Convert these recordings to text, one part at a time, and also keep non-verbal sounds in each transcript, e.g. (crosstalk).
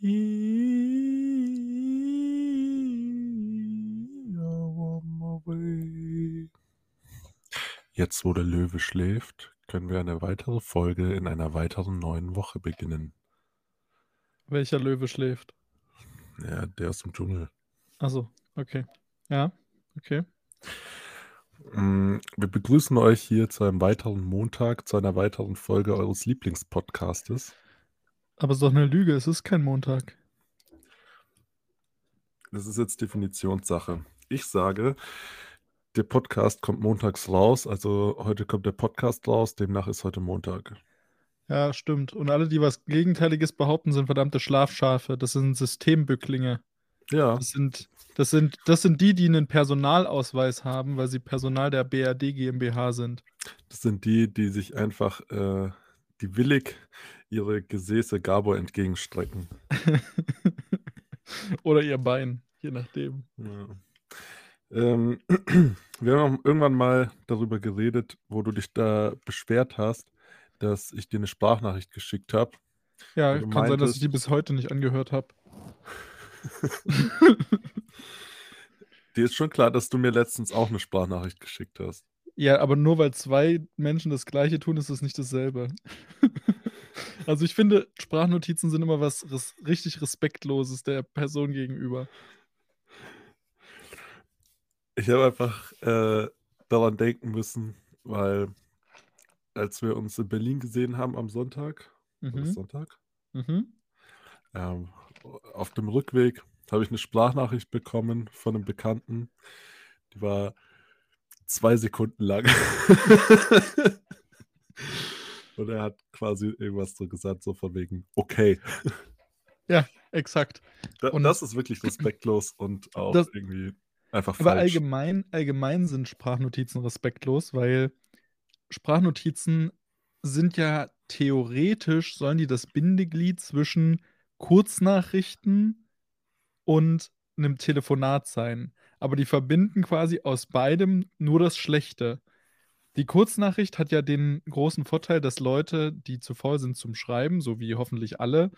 Jetzt, wo der Löwe schläft, können wir eine weitere Folge in einer weiteren neuen Woche beginnen. Welcher Löwe schläft? Ja, der aus dem Dschungel. Achso, okay. Ja, okay. Mm, Wir begrüßen euch hier zu einem weiteren Montag, zu einer weiteren Folge eures Lieblingspodcastes. Aber es ist doch eine Lüge, es ist kein Montag. Das ist jetzt Definitionssache. Ich sage, der Podcast kommt montags raus, also heute kommt der Podcast raus, demnach ist heute Montag. Ja, stimmt. Und alle, die was Gegenteiliges behaupten, sind verdammte Schlafschafe. Das sind Systembücklinge. Ja, Das sind, das sind, das sind die, die einen Personalausweis haben, weil sie Personal der BRD GmbH sind. das sind die, die sich einfach, äh, die willig ihre Gesäße Gabor entgegenstrecken. (laughs) Oder ihr Bein, je nachdem. Ja. Ähm, (clears throat) wir haben irgendwann mal darüber geredet, wo du dich da beschwert hast, dass ich dir eine Sprachnachricht geschickt habe. Ja, kann sein, dass ich meintest- die bis heute nicht angehört habe. (laughs) Dir ist schon klar, dass du mir letztens auch eine Sprachnachricht geschickt hast. Ja, aber nur weil zwei Menschen das Gleiche tun, ist es nicht dasselbe. (laughs) also ich finde, Sprachnotizen sind immer was res richtig Respektloses der Person gegenüber. Ich habe einfach äh, daran denken müssen, weil als wir uns in Berlin gesehen haben am Sonntag, Mhm. Sonntag? Mhm. Ähm, auf dem Rückweg habe ich eine Sprachnachricht bekommen von einem Bekannten. Die war zwei Sekunden lang. (laughs) (laughs) Und er hat quasi irgendwas so gesagt, so von wegen, okay. (laughs) Exakt. Da, Und- das ist wirklich respektlos und auch Das- irgendwie einfach Aber falsch. allgemein, allgemein sind Sprachnotizen respektlos, weil Sprachnotizen sind ja theoretisch, sollen die das Bindeglied zwischen Kurznachrichten und einem Telefonat sein. Aber die verbinden quasi aus beidem nur das Schlechte. Die Kurznachricht hat ja den großen Vorteil, dass Leute, die zu faul sind zum Schreiben, so wie hoffentlich alle,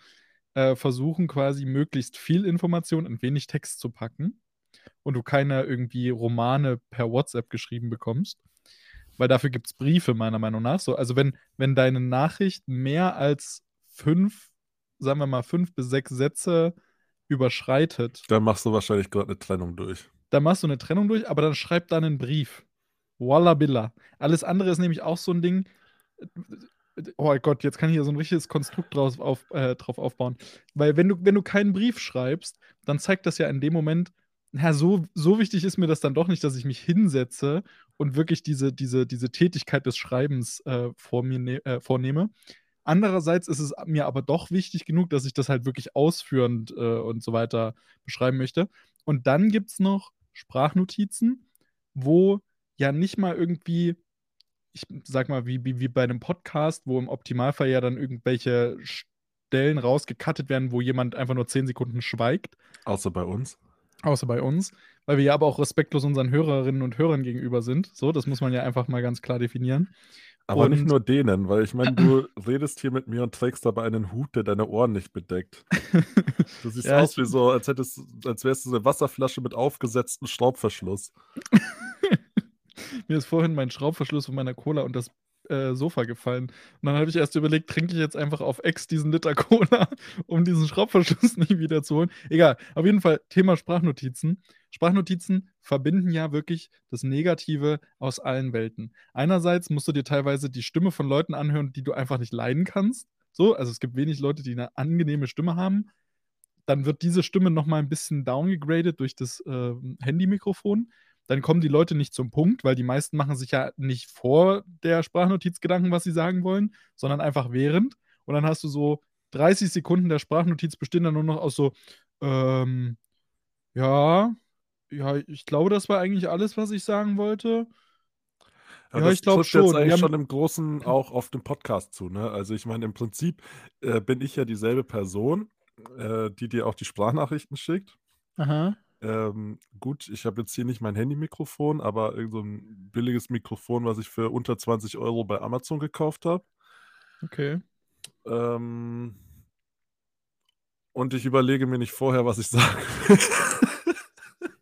äh, versuchen quasi möglichst viel Information in wenig Text zu packen und du keine irgendwie Romane per WhatsApp geschrieben bekommst. Weil dafür gibt es Briefe, meiner Meinung nach. So, also wenn, wenn deine Nachricht mehr als fünf, sagen wir mal, fünf bis sechs Sätze überschreitet, Dann machst du wahrscheinlich gerade eine Trennung durch. dann machst du eine Trennung durch, aber dann schreib da einen Brief. Walla billa. Alles andere ist nämlich auch so ein Ding. Oh Gott, jetzt kann ich hier so ein richtiges Konstrukt draus auf, äh, drauf aufbauen. Weil wenn du, wenn du keinen Brief schreibst, dann zeigt das ja in dem Moment, na, so, so wichtig ist mir das dann doch nicht, dass ich mich hinsetze und wirklich diese, diese, diese Tätigkeit des Schreibens äh, vor mir ne äh, vornehme. Andererseits ist es mir aber doch wichtig genug, dass ich das halt wirklich ausführend äh, und so weiter beschreiben möchte. Und dann gibt es noch Sprachnotizen, wo ja nicht mal irgendwie, ich sag mal, wie, wie, wie bei einem Podcast, wo im Optimalfall ja dann irgendwelche Stellen rausgekattet werden, wo jemand einfach nur 10 Sekunden schweigt, Außer bei uns. außer bei uns, weil wir ja aber auch respektlos unseren Hörerinnen und Hörern gegenüber sind. So, das muss man ja einfach mal ganz klar definieren. Aber nicht Und- nur denen, weil ich meine, du (clears throat) redest hier mit mir und trägst dabei einen Hut, der deine Ohren nicht bedeckt. (laughs) Du siehst Ja, aus wie so, als hättest als wärst du eine Wasserflasche mit aufgesetztem Schraubverschluss. (laughs) Mir ist vorhin mein Schraubverschluss von meiner Cola und das äh, Sofa gefallen. Und dann habe ich erst überlegt, trinke ich jetzt einfach auf Ex diesen Liter (laughs) Cola, um diesen Schraubverschluss nicht wieder zu holen. Egal, auf jeden Fall Thema Sprachnotizen. Sprachnotizen verbinden ja wirklich das Negative aus allen Welten. Einerseits musst du dir teilweise die Stimme von Leuten anhören, die du einfach nicht leiden kannst. So, also es gibt wenig Leute, die eine angenehme Stimme haben. Dann wird diese Stimme nochmal ein bisschen downgegradet durch das äh, Handymikrofon dann kommen die Leute nicht zum Punkt, weil die meisten machen sich ja nicht vor der Sprachnotiz Gedanken, was sie sagen wollen, sondern einfach während. Und dann hast du so 30 Sekunden der Sprachnotiz bestehen dann nur noch aus so, ähm, ja, ja, ich glaube, das war eigentlich alles, was ich sagen wollte. Aber Ja, ich glaub trifft schon. jetzt eigentlich haben- schon im Großen auch auf den Podcast zu, ne? Also ich meine, im Prinzip äh, bin ich ja dieselbe Person, äh, die dir auch die Sprachnachrichten schickt. Aha. Ähm, gut, ich habe jetzt hier nicht mein Handymikrofon, aber irgend so ein billiges Mikrofon, was ich für unter 20 Euro bei Amazon gekauft habe. Okay. Ähm, und ich überlege mir nicht vorher, was ich (laughs) sage.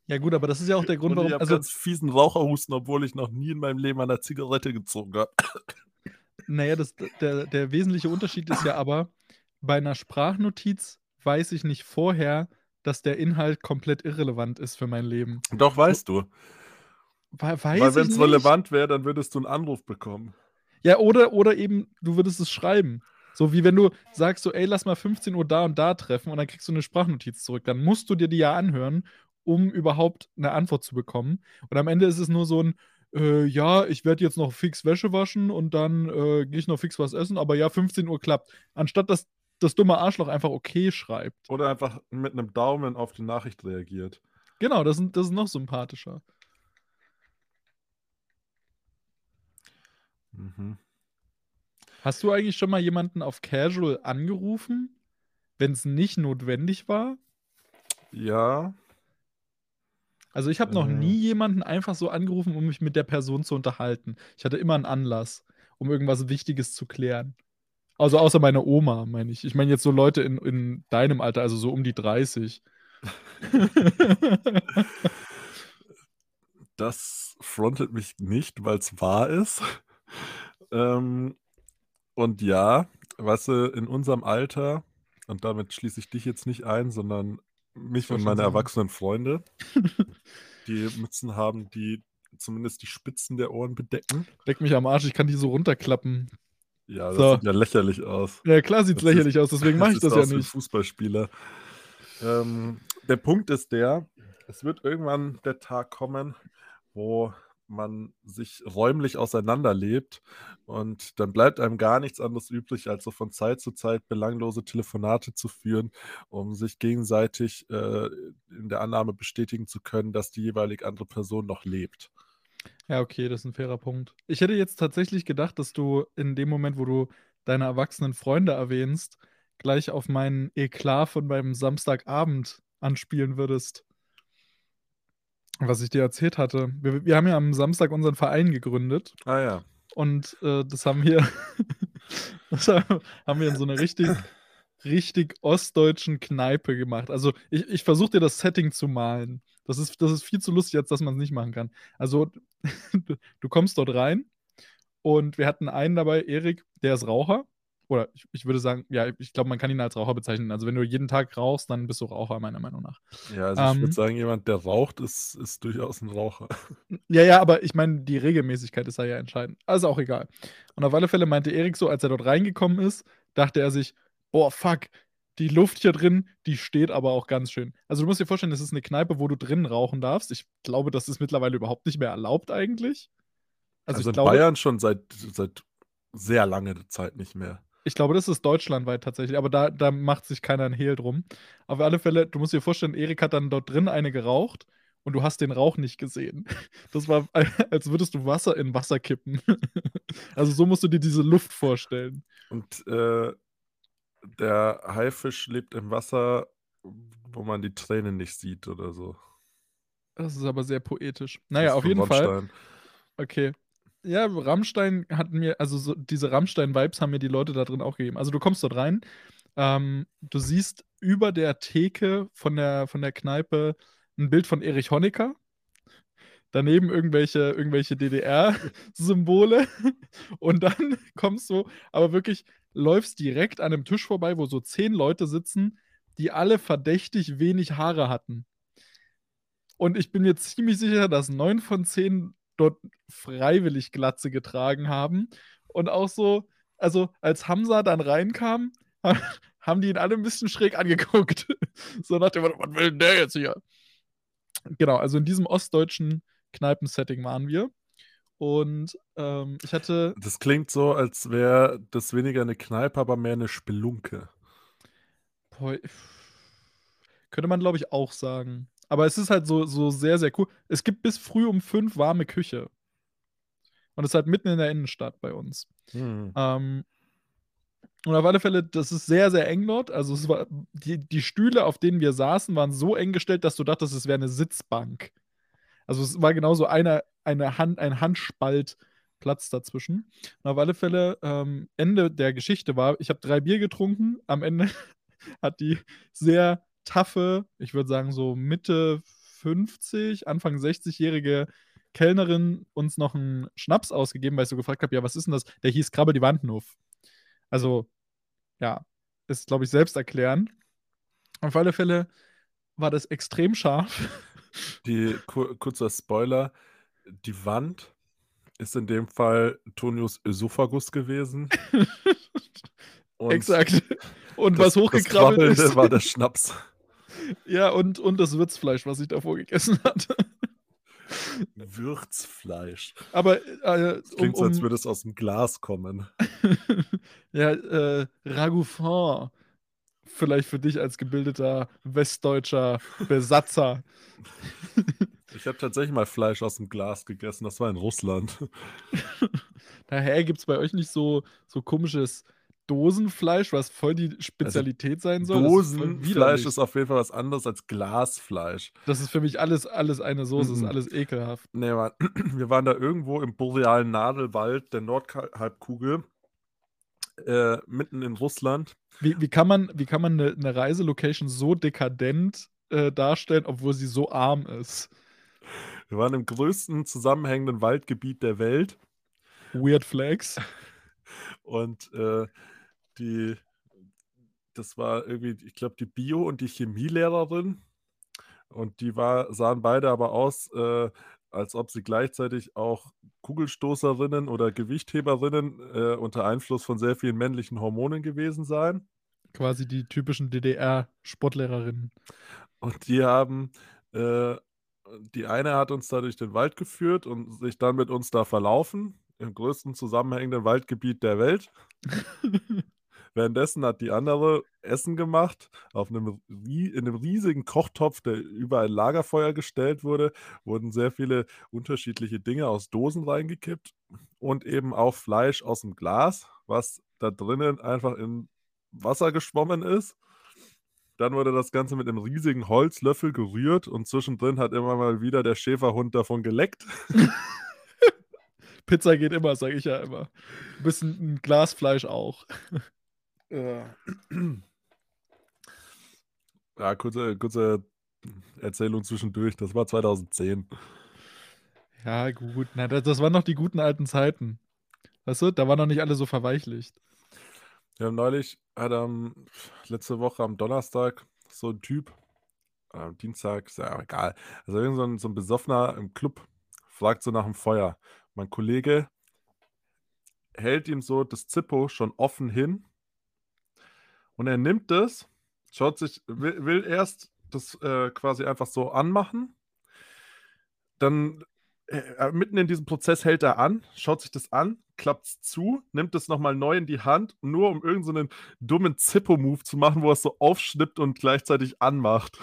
Ja gut, aber das ist ja auch der Grund, Und warum ich habe also ganz fiesen Raucherhusten, obwohl ich noch nie in meinem Leben an 'ner Zigarette gezogen habe. Na ja, das der der wesentliche Unterschied ist ja aber, bei 'ner Sprachnotiz weiß ich nicht vorher, dass der Inhalt komplett irrelevant ist für mein Leben. Doch, weißt du. Wei Weil weiß ich wenn's nicht. relevant wäre, dann würdest du 'n Anruf bekommen. Ja, oder oder eben, du würdest es schreiben. So wie wenn du sagst so: „Ey, lass mal 15:00 Uhr da und da treffen“ und dann kriegst du 'ne Sprachnotiz zurück. Dann musst du dir die ja anhören, um überhaupt 'ne Antwort zu bekommen. Und am Ende ist es nur so 'n: „Äh, ja, ich werde jetzt noch fix Wäsche waschen und dann, äh, gehe ich noch fix was essen, aber ja, 15:00 Uhr klappt.“ Anstatt dass das dumme Arschloch einfach okay schreibt. Oder einfach mit 'nem Daumen auf die Nachricht reagiert. Genau, das ist das ist noch sympathischer. Mhm. Hast du eigentlich schon mal jemanden auf Casual angerufen, wenn's nicht notwendig war? Ja. Also, ich habe noch Äh. nie jemanden einfach so angerufen, um mich mit der Person zu unterhalten. Ich hatte immer 'n Anlass, um irgendwas Wichtiges zu klären. Also, außer meine Oma, meine ich. Ich meine jetzt so Leute in in deinem Alter, also so um die 30. (laughs) Das frontet mich nicht, weil's wahr ist. Ähm, und ja, weißt du, in unserem Alter und damit schließe ich dich jetzt nicht ein, sondern mich und meine sagen. erwachsenen Freunde, (laughs) die Mützen haben, die zumindest die Spitzen der Ohren bedecken. Leck mich am Arsch, ich kann die so runterklappen. Ja, das So. sieht ja lächerlich aus. Ja, klar sieht's Das lächerlich ist aus, deswegen mache ich das sieht ja nicht. Fußballspieler. Ähm, der Punkt ist der, es wird irgendwann der Tag kommen, wo man sich räumlich auseinanderlebt und dann bleibt einem gar nichts anderes übrig, als so von Zeit zu Zeit belanglose Telefonate zu führen, um sich gegenseitig, äh, in der Annahme bestätigen zu können, dass die jeweilig andere Person noch lebt. Ja, okay, das ist 'n fairer Punkt. Ich hätte jetzt tatsächlich gedacht, dass du in dem Moment, wo du deine erwachsenen Freunde erwähnst, gleich auf meinen Eklat von meinem Samstagabend anspielen würdest. Was ich dir erzählt hatte. Wir wir haben ja am Samstag unseren Verein gegründet. Ah ja. Und, äh, das haben wir (laughs) das haben wir in so 'ner richtig richtig ostdeutschen Kneipe gemacht. Also, ich ich versuche dir das Setting zu malen. Das ist das ist viel zu lustig, als dass man's nicht machen kann. Also, du kommst dort rein und wir hatten einen dabei, Erik, der ist Raucher. Oder ich ich würde sagen, ja, ich glaube, man kann ihn als Raucher bezeichnen. Also, wenn du jeden Tag rauchst, dann bist du Raucher, meiner Meinung nach. Ja, also ich würde Ähm sagen, jemand, der raucht, ist ist durchaus 'n Raucher. Ja, ja, aber ich meine, die Regelmäßigkeit ist da ja entscheidend. Also, auch egal. Und auf alle Fälle meinte Erik so, als er dort reingekommen ist, dachte er sich: „Boah, fuck, die Luft hier drin, die steht aber auch ganz schön.“ Also, du musst dir vorstellen, das ist 'ne Kneipe, wo du drinnen rauchen darfst. Ich glaube, das ist mittlerweile überhaupt nicht mehr erlaubt eigentlich. Also, Also, in glaube Bayern schon seit seit sehr langer Zeit nicht mehr. Ich glaube, das ist deutschlandweit tatsächlich, aber da da macht sich keiner 'n Hehl drum. Auf alle Fälle, du musst dir vorstellen, Erik hat dann dort drin eine geraucht und du hast den Rauch nicht gesehen. (laughs) Das war, (laughs) als würdest du Wasser in Wasser kippen. (laughs) Also, so musst du dir diese Luft vorstellen. Und, äh, der Haifisch lebt im Wasser, wo man die Tränen nicht sieht oder so. Das ist aber sehr poetisch. Na Das ja, ist auf jeden Fall. Rammstein. Okay. Ja, Rammstein hat mir also, so diese Rammstein-Vibes haben mir die Leute da drin auch gegeben. Also, du kommst dort rein, ähm, du siehst über der Theke von der von der Kneipe 'n Bild von Erich Honecker. Daneben irgendwelche irgendwelche DDR-Symbole. (laughs) Und dann (laughs) kommst du aber wirklich läufst direkt an 'nem Tisch vorbei, wo so 10 Leute sitzen, die alle verdächtig wenig Haare hatten. Und ich bin mir ziemlich sicher, dass 9 von 10 dort freiwillig Glatze getragen haben. Und auch so also, als Hamza dann reinkam, ha (laughs) haben die ihn alle 'n bisschen schräg angeguckt. (laughs) So nach dem Motto: „Was will 'n der jetzt hier?“ Genau, also in diesem ostdeutschen Kneipen-Setting waren wir. Und, ähm, ich hatte Das klingt so, als wäre das weniger 'ne Kneipe, aber mehr 'ne Spelunke. Boah, könnte man, glaube ich, auch sagen. Aber es ist halt so so sehr, sehr cool. Es gibt bis früh um 5 warme Küche. Und ist halt mitten in der Innenstadt bei uns. Mhm. Ähm, und auf alle Fälle, das ist sehr, sehr eng dort. Also, es war die die Stühle, auf denen wir saßen, waren so eng gestellt, dass du dachtest, es wäre 'ne Sitzbank. Also, es war genauso eine eine Hand ein Handspalt Platz dazwischen. Und auf alle Fälle, ähm, Ende der Geschichte war, ich habe 3 Bier getrunken. Am Ende (laughs) hat die sehr taffe, ich würde sagen so Mitte 50, Anfang 60-jährige Kellnerin uns noch einen Schnaps ausgegeben, weil ich so gefragt habe, ja, was ist denn das? Der hieß Krabbel die Wandnuff. Also, ja, ist, glaube ich, selbsterklärend. Auf alle Fälle war das extrem scharf. Die, kurzer Spoiler, die Wand ist in dem Fall Tonius Ösophagus gewesen. (laughs) Und Exakt. Und das, was hochgekrabbelt das ist. war der Schnaps. (laughs) Ja, und, und das Würzfleisch, was ich davor gegessen hatte. (laughs) Würzfleisch. Aber äh, das klingt um, so, als würde es aus dem Glas kommen. ja, äh, Ragoufin. Vielleicht für dich als gebildeter westdeutscher Besatzer. Ich habe tatsächlich mal Fleisch aus dem Glas gegessen. Das war in Russland. (laughs) Daher gibt es bei euch nicht so, so komisches Dosenfleisch, was voll die Spezialität also, sein soll. Dosenfleisch ist, ist, auf jeden Fall was anderes als Glasfleisch. Das ist für mich alles, alles eine Soße, mhm. ist alles ekelhaft. Nee, Mann. (clears throat) Wir waren da irgendwo im borealen Nadelwald der Nordhalbkugel, äh, mitten in Russland. Wie, wie, kann man, wie kann man eine, eine Reiselocation so dekadent äh, darstellen, obwohl sie so arm ist? Wir waren im größten zusammenhängenden Waldgebiet der Welt. Weird Flags. (laughs) Und äh, die, das war irgendwie, ich glaube, die Bio- und die Chemielehrerin. Und die war, sahen beide aber aus, äh, als ob sie gleichzeitig auch Kugelstoßerinnen oder Gewichtheberinnen äh, unter Einfluss von sehr vielen männlichen Hormonen gewesen seien. Quasi die typischen DDR-Sportlehrerinnen. Und die haben, äh, die eine hat uns da durch den Wald geführt und sich dann mit uns da verlaufen im größten zusammenhängenden Waldgebiet der Welt. (laughs) Währenddessen hat die andere Essen gemacht. Auf einem, in einem riesigen Kochtopf, der über ein Lagerfeuer gestellt wurde, wurden sehr viele unterschiedliche Dinge aus Dosen reingekippt und eben auch Fleisch aus dem Glas, was da drinnen einfach in Wasser geschwommen ist. Dann wurde das Ganze mit einem riesigen Holzlöffel gerührt und zwischendrin hat immer mal wieder der Schäferhund davon geleckt. (laughs) Pizza geht immer, sage ich ja immer. Ein bisschen ein Glasfleisch auch. Ja, ja kurze, kurze Erzählung zwischendurch. Das war 2010. Ja, gut. Na, das, das waren noch die guten alten Zeiten. Weißt du, da waren noch nicht alle so verweichlicht. Wir haben neulich, hat am, letzte Woche am Donnerstag so ein Typ, am Dienstag, ist ja egal, also irgend so ein, so ein Besoffener im Club fragt so nach dem Feuer. Mein Kollege hält ihm so das Zippo schon offen hin und er nimmt es, schaut sich, will, will erst das äh, quasi einfach so anmachen, dann äh, äh, mitten in diesem Prozess hält er an, schaut sich das an, klappt es zu, nimmt es nochmal neu in die Hand, nur um irgendeinen so dummen Zippo-Move zu machen, wo er es so aufschnippt und gleichzeitig anmacht.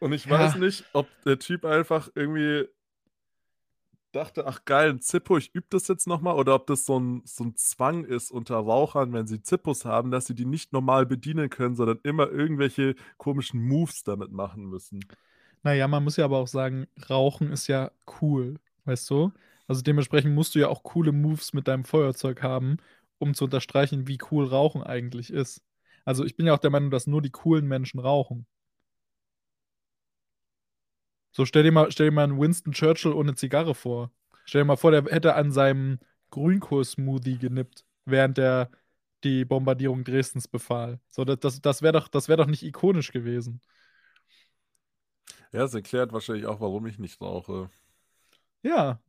Und ich weiß ja. nicht, ob der Typ einfach irgendwie dachte, ach geil, ein Zippo, ich übe das jetzt nochmal, oder ob das so ein, so ein Zwang ist unter Rauchern, wenn sie Zippos haben, dass sie die nicht normal bedienen können, sondern immer irgendwelche komischen Moves damit machen müssen. Naja, man muss ja aber auch sagen, Rauchen ist ja cool, weißt du? Also dementsprechend musst du ja auch coole Moves mit deinem Feuerzeug haben, um zu unterstreichen, wie cool Rauchen eigentlich ist. Also ich bin ja auch der Meinung, dass nur die coolen Menschen rauchen. So, stell dir mal, stell dir mal einen Winston Churchill ohne Zigarre vor. Stell dir mal vor, der hätte an seinem Grünkohl-Smoothie genippt, während er die Bombardierung Dresdens befahl. So, das, das, das wäre doch, wär doch nicht ikonisch gewesen. Ja, es erklärt wahrscheinlich auch, warum ich nicht rauche. Ja.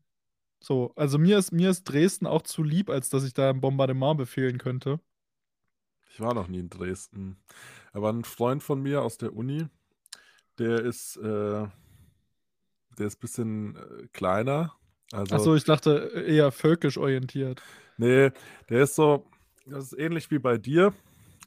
So, also mir ist, mir ist Dresden auch zu lieb, als dass ich da ein Bombardement befehlen könnte. Ich war noch nie in Dresden. Aber ein Freund von mir aus der Uni, der ist äh, der ist ein bisschen äh, kleiner. Also, Achso, ich dachte äh, eher völkisch orientiert. Nee, der ist so, das ist ähnlich wie bei dir.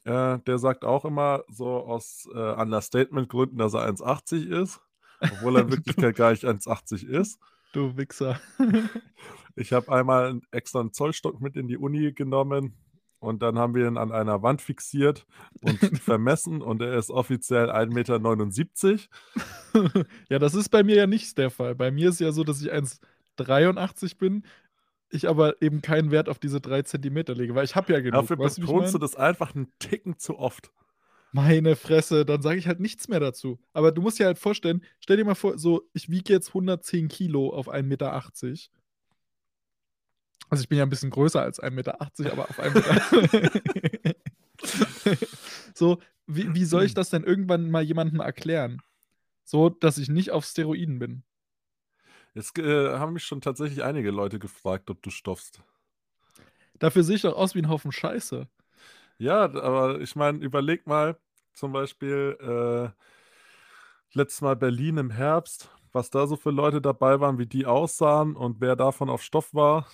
Äh, der sagt auch immer so aus äh, Understatement-Gründen, dass er 1,80 ist, obwohl er (laughs) in Wirklichkeit gar nicht 1,80 ist. Du Wichser. (laughs) ich habe einmal extra einen Zollstock mit in die Uni genommen und dann haben wir ihn an einer Wand fixiert und (laughs) vermessen und er ist offiziell 1,79 Meter. (laughs) ja, das ist bei mir ja nicht der Fall. Bei mir ist ja so, dass ich 1,83 bin. ich aber eben keinen Wert auf diese drei Zentimeter lege, weil ich habe ja genug. Dafür betonst du das einfach einen Ticken zu oft. Meine Fresse, dann sage ich halt nichts mehr dazu. Aber du musst dir halt vorstellen, stell dir mal vor, so, ich wiege jetzt 110 Kilo auf 1,80 Meter. Also ich bin ja ein bisschen größer als 1,80 Meter, aber auf 1 Meter. (laughs) so, wie, wie soll ich das denn irgendwann mal jemandem erklären? So, dass ich nicht auf Steroiden bin. Jetzt äh, haben mich schon tatsächlich einige Leute gefragt, ob du stoffst. Dafür sehe ich doch aus wie ein Haufen Scheiße. Ja, aber ich meine, überleg mal, zum Beispiel äh, letztes Mal Berlin im Herbst, was da so für Leute dabei waren, wie die aussahen und wer davon auf Stoff war.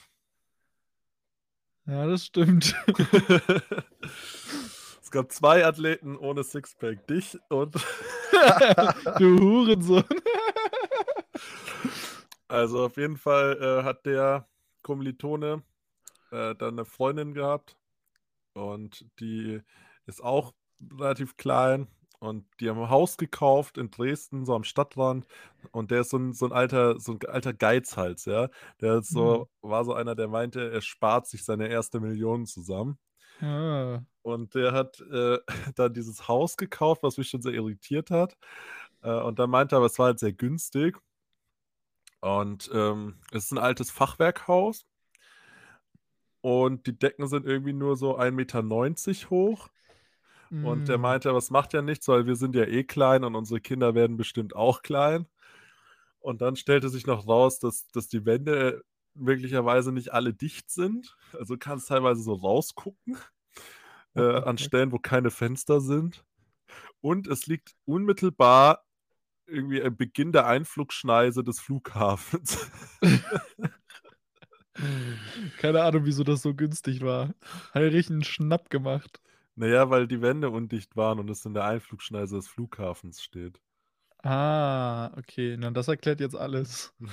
Ja, das stimmt. (laughs) es gab zwei Athleten ohne Sixpack, dich und. (laughs) du Hurensohn. (laughs) also auf jeden Fall äh, hat der Kommilitone äh, dann eine Freundin gehabt und die ist auch relativ klein und die haben ein Haus gekauft in Dresden, so am Stadtrand. Und der ist so ein, so ein alter, so ein alter Geizhals, ja. Der so, war so einer, der meinte, er spart sich seine erste Million zusammen. Ah. Und der hat äh, (laughs) dann dieses Haus gekauft, was mich schon sehr irritiert hat. Äh, und dann meinte er, aber es war halt sehr günstig. Und ähm, es ist ein altes Fachwerkhaus. Und die Decken sind irgendwie nur so 1,90 Meter hoch. Und der Mm. meinte, aber es macht ja nichts, weil wir sind ja eh klein und unsere Kinder werden bestimmt auch klein. Und dann stellte sich noch raus, dass, dass die Wände möglicherweise nicht alle dicht sind. Also du kannst teilweise so rausgucken (laughs) äh, an? Stellen, wo keine Fenster sind. Und es liegt unmittelbar irgendwie am Beginn der Einflugschneise des Flughafens. (laughs) Keine Ahnung, wieso das so günstig war. Richtig einen Schnapp gemacht. Naja, weil die Wände undicht waren und es in der Einflugschneise des Flughafens steht. Ah, okay. Na, das erklärt jetzt alles. (laughs)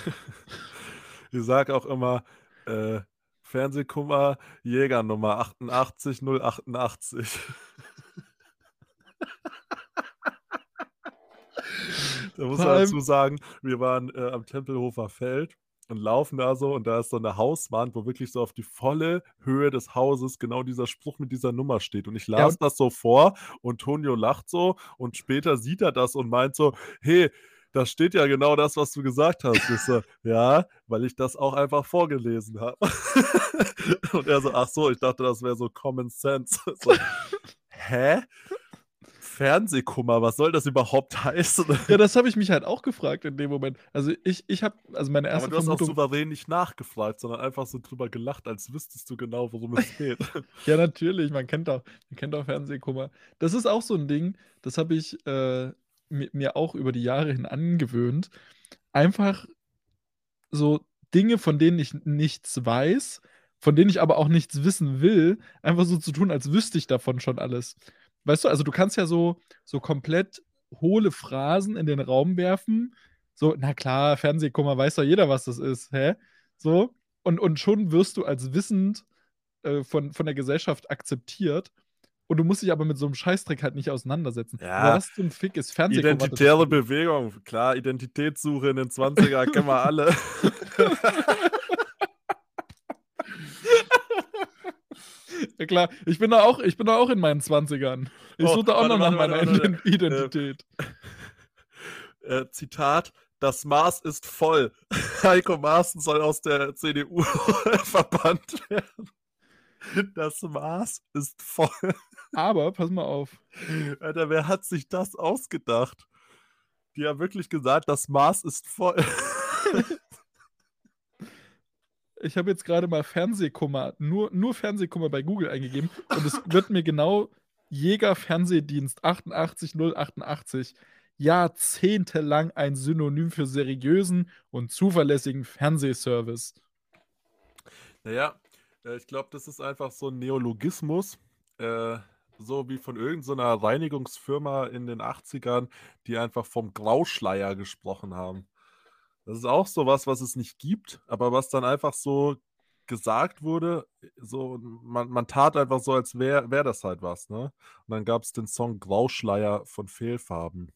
Ich sage auch immer, äh, Fernsehkummer, Jägernummer 88088. (laughs) da muss man dazu sagen, wir waren äh, am Tempelhofer Feld und laufen da so und da ist so eine Hauswand, wo wirklich so auf die volle Höhe des Hauses genau dieser Spruch mit dieser Nummer steht. Und ich las und- das so vor und Tonio lacht so und später sieht er das und meint so, hey, da steht ja genau das, was du gesagt hast. Ich so, (laughs) ja, weil ich das auch einfach vorgelesen habe. (laughs) und er so, ach so, ich dachte, das wäre so Common Sense. (laughs) So, hä? Fernsehkummer, was soll das überhaupt (laughs) heißen? Ja, das habe ich mich halt auch gefragt in dem Moment. Also ich, ich habe, also meine Aber erste du hast auch Vermutung. souverän nicht nachgefragt, sondern einfach so drüber gelacht, als wüsstest du genau, worum es geht. (laughs) Ja, natürlich, man kennt auch, man kennt auch Fernsehkummer. Das ist auch so ein Ding, das habe ich äh, mir, mir auch über die Jahre hin angewöhnt. Einfach so Dinge, von denen ich nichts weiß, von denen ich aber auch nichts wissen will, einfach so zu tun, als wüsste ich davon schon alles. Weißt du, also du kannst ja so, so komplett hohle Phrasen in den Raum werfen. So, na klar, Fernsehkummer weiß doch jeder, was das ist, hä? So, und, und schon wirst du als wissend äh, von, von der Gesellschaft akzeptiert. Und du musst dich aber mit so einem Scheißdreck halt nicht auseinandersetzen. Ja. Was zum Fick ist Fernsehkummer? Identitäre Bewegung, klar, Identitätssuche in den 20er kennen wir alle. (laughs) (laughs) Ja klar, ich bin da auch, ich bin da auch in meinen 20ern. Ich Oh, suche da auch noch nach meiner warte. Identität. äh, Zitat, das Maß ist voll. (laughs) Heiko Maaßen soll aus der CDU (laughs) verbannt werden. Das Maß ist voll. Aber pass mal auf. Alter, wer hat sich das ausgedacht? Die haben wirklich gesagt, das Maß ist voll. (laughs) Ich habe jetzt gerade mal Fernsehkummer, nur, nur Fernsehkummer bei Google eingegeben und es wird mir genau Jäger Fernsehdienst 88088 jahrzehntelang ein Synonym für seriösen und zuverlässigen Fernsehservice. Naja, äh, ich glaube, das ist einfach so ein Neologismus, äh, so wie von irgendeiner Reinigungsfirma in den 80ern, die einfach vom Grauschleier gesprochen haben. Das ist auch sowas, was es nicht gibt, aber was dann einfach so gesagt wurde, so man, man tat einfach so, als wäre wär das halt was, ne? Und dann gab es den Song Grauschleier von Fehlfarben.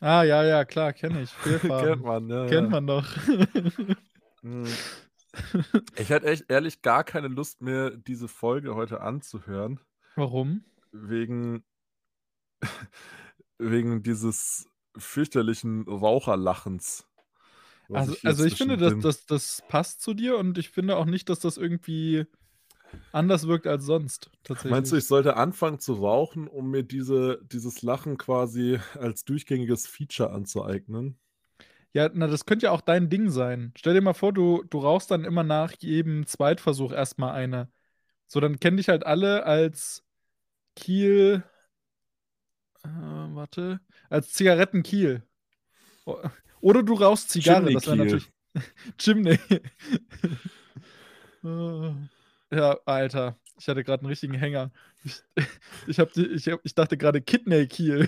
Ah, ja, ja, klar, kenne ich. (laughs) Kennt Fehlfarben. man, ne? Kennt man doch. Mhm. (laughs) Ich hatte echt ehrlich gar keine Lust mehr, diese Folge heute anzuhören. Warum? Wegen, (laughs) wegen dieses fürchterlichen Raucherlachens. Also, ich also ich finde, das, zwischendrin- das, passt zu dir und ich finde auch nicht, dass das irgendwie anders wirkt als sonst. Meinst du, ich sollte anfangen zu rauchen, um mir diese, dieses Lachen quasi als durchgängiges Feature anzueignen? Ja, na, das könnte ja auch dein Ding sein. Stell dir mal vor, du, du rauchst dann immer nach jedem Zweitversuch erstmal eine. So, dann kennen dich halt alle als Kiel. Äh, warte. Als Zigarettenkiel. O- Oder du rauchst Zigarre, das wäre natürlich. (laughs) Chimney. (laughs) Ja, Alter. Ich hatte gerade einen richtigen Hänger. Ich, (laughs) ich, hab, die- ich, hab, ich dachte gerade Kidney-Kiel.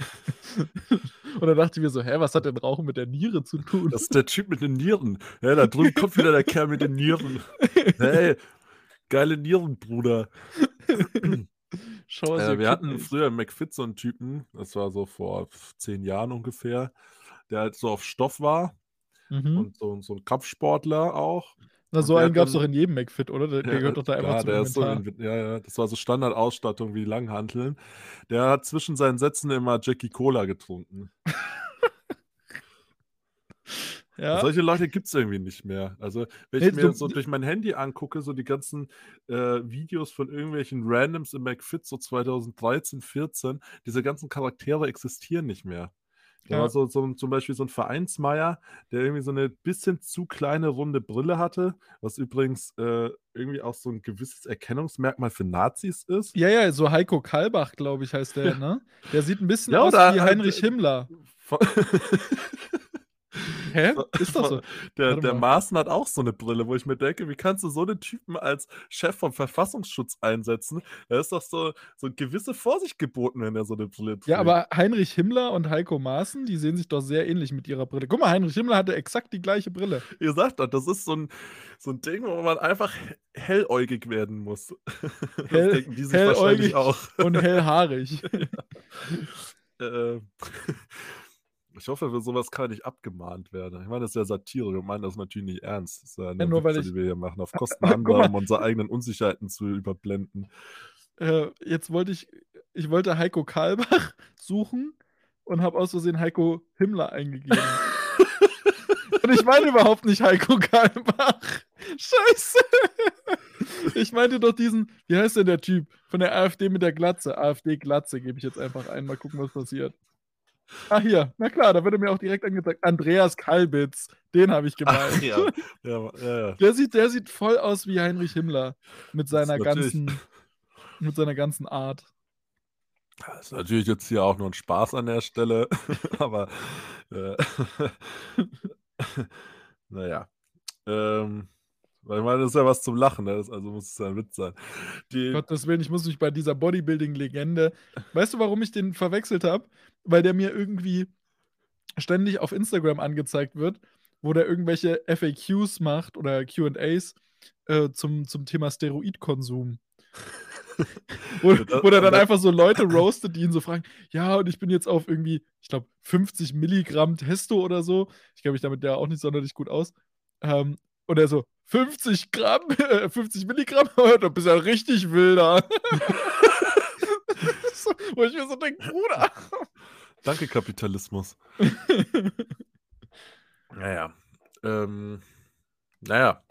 Und dann dachte ich mir so, hä, was hat denn Rauchen mit der Niere zu tun? Das ist der Typ mit den Nieren. Ja, da drüben kommt wieder der Kerl mit den Nieren. Hey, geile Nieren, Bruder. Schau Äh, wir hatten früher im McFit so einen Typen, das war so vor zehn Jahren ungefähr, der halt so auf Stoff war Mhm. und so, so ein Kampfsportler auch. Na, so einen gab es doch in jedem McFit, oder? Der, der gehört doch da einfach der ist so in, ja, ja, das war so Standardausstattung wie Langhanteln. Der hat zwischen seinen Sätzen immer Jackie Cola getrunken. (laughs) ja? Solche Leute gibt es irgendwie nicht mehr. Also, wenn ich mir so- durch mein Handy angucke, so die ganzen äh, Videos von irgendwelchen Randoms im McFit, so 2013, 14, diese ganzen Charaktere existieren nicht mehr. Da Ja. war so, zum Beispiel so ein Vereinsmeier, der irgendwie so eine bisschen zu kleine runde Brille hatte, was übrigens äh, irgendwie auch so ein gewisses Erkennungsmerkmal für Nazis ist. ja, ja, so Heiko Kalbach, glaube ich, heißt der, ne? Der sieht ein bisschen Ja, aus wie Heinrich äh, Himmler. (laughs) (laughs) Hä? Ist doch so. Der, der. Maaßen hat auch so eine Brille, wo ich mir denke, wie kannst du so einen Typen als Chef vom Verfassungsschutz einsetzen? Da ist doch so, so eine gewisse Vorsicht geboten, wenn er so eine Brille trägt. Ja, aber Heinrich Himmler und Heiko Maaßen, die sehen sich doch sehr ähnlich mit ihrer Brille. Guck mal, Heinrich Himmler hatte exakt die gleiche Brille. Ihr sagt doch, das ist so ein, so ein Ding, wo man einfach helläugig werden muss. (laughs) Das Hell- denken die sich wahrscheinlich helläugig auch. und hellhaarig. (laughs) (laughs) Äh, ich hoffe, für sowas kann nicht abgemahnt werden. Ich meine, das ist ja Satire. Wir meinen das natürlich nicht ernst. Das ist ja eine nur weil Witze, ich- die wir hier machen, auf (laughs) Kosten anderer, um unsere eigenen Unsicherheiten zu überblenden. äh, jetzt wollte ich, ich wollte Heiko Kalbach (laughs) suchen und habe aus Versehen Heiko Himmler eingegeben. (laughs) und ich meine überhaupt nicht Heiko Kalbach. Scheiße. Ich meinte doch diesen, wie heißt denn der Typ von der AfD mit der Glatze? AfD-Glatze gebe ich jetzt einfach ein, mal gucken, was passiert. Ah, hier, na klar, da wird er mir auch direkt angezeigt. Andreas Kalbitz, den habe ich gemeint. ja. (laughs) Ja, ja. Der sieht, der sieht voll aus wie Heinrich Himmler mit seiner ganzen, mit seiner ganzen Art. Das ist natürlich jetzt hier auch nur ein Spaß an der Stelle, (laughs) aber äh, (laughs) naja. Ähm, weil ich meine, das ist ja was zum Lachen, ne? Also muss es ja ein Witz sein. Die, Gottes Willen, ich muss mich bei dieser Bodybuilding-Legende. Weißt du, warum ich den verwechselt habe? Weil der mir irgendwie ständig auf Instagram angezeigt wird, wo der irgendwelche FAQs macht oder QAs äh, zum, zum Thema Steroidkonsum. (laughs) wo, wo der dann da- einfach so Leute roastet, die ihn so fragen: Ja, und ich bin jetzt auf irgendwie, ich glaube, 50 Milligramm Testo oder so. Ich kenne mich damit ja auch nicht sonderlich gut aus. Ähm, und er so: 50 Gramm, (laughs) äh, 50 Milligramm, (laughs) du bist ja richtig wilder. (laughs) so, wo ich mir so denke, Bruder. danke, Kapitalismus. Naja. Ähm, naja.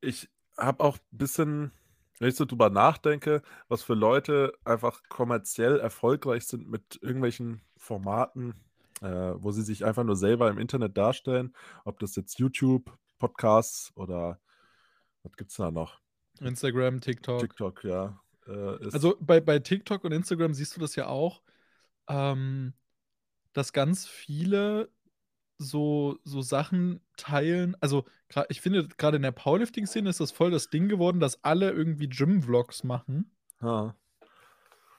Ich habe auch ein bisschen, wenn ich so drüber nachdenke, was für Leute einfach kommerziell erfolgreich sind mit irgendwelchen Formaten, äh, wo sie sich einfach nur selber im Internet darstellen, ob das jetzt YouTube, Podcasts oder was gibt es da noch? Instagram, TikTok. TikTok, ja. Äh, Also bei, bei TikTok und Instagram siehst du das ja auch, ähm, dass ganz viele so, so Sachen teilen. Also ich finde, gerade in der Powerlifting-Szene ist das voll das Ding geworden, dass alle irgendwie Gym-Vlogs machen. ja.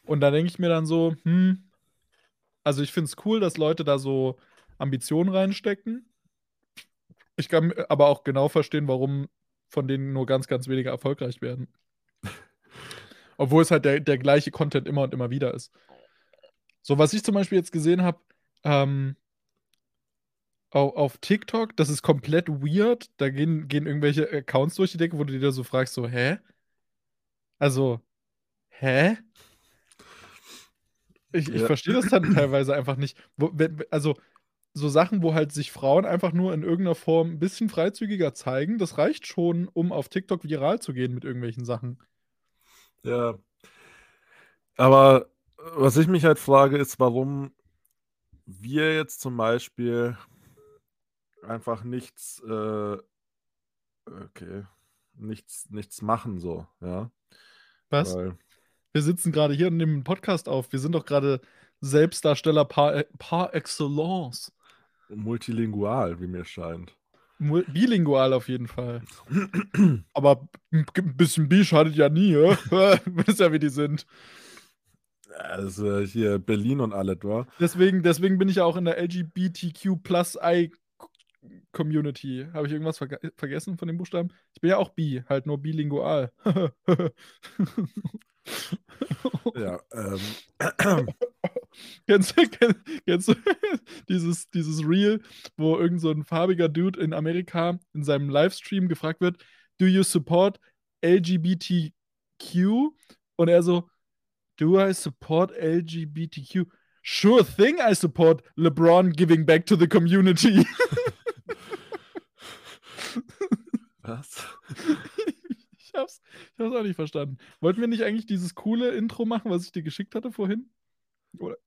Und da denke ich mir dann so, hm, also ich finde es cool, dass Leute da so Ambitionen reinstecken. Ich kann aber auch genau verstehen, warum von denen nur ganz, ganz wenige erfolgreich werden. (laughs) Obwohl es halt der, der gleiche Content immer und immer wieder ist. So, was ich zum Beispiel jetzt gesehen habe, ähm, Au auf TikTok, das ist komplett weird. Da gehen gehen irgendwelche Accounts durch die Decke, wo du dir da so fragst, so: „Hä?“ Also, hä? Ich ich Ja. verstehe das dann teilweise einfach nicht. Also, so Sachen, wo halt sich Frauen einfach nur in irgend 'ner Form 'n bisschen freizügiger zeigen, das reicht schon, um auf TikTok viral zu gehen mit irgendwelchen Sachen. Ja. Aber, was ich mich halt frage, ist, warum wir jetzt zum Beispiel einfach nichts, äh okay, nichts nichts machen so, ja? Was? Weil Wir sitzen grade hier und nehmen 'n Podcast auf. Wir sind doch grade Selbstdarsteller par par excellence. Multilingual, wie mir scheint. Bilingual auf jeden Fall. Aber 'n g bisschen bi schadet ja nie? (laughs) Wisst ja, wie die sind. Also, hier Berlin und alles, wa? Deswegen deswegen bin ich ja auch in der LGBTQ+I Co Community. Habe ich irgendwas verg vergessen von den Buchstaben? Ich bin ja auch bi, halt nur bilingual. (laughs) Ja, ähm. (laughs) Kennst (laughs) kenn kennst du (laughs) dieses dieses Reel, wo irgend so farbiger Dude in Amerika in seinem Livestream gefragt wird: „Do you support LGBTQ?“ Und er so: „Do I support LGBTQ? Sure thing I support LeBron giving back to the community.“ (laughs) Was? Ich habe es ich habe es auch nicht verstanden. Wollten wir nicht eigentlich dieses coole Intro machen, was ich dir geschickt hatte vorhin? Oder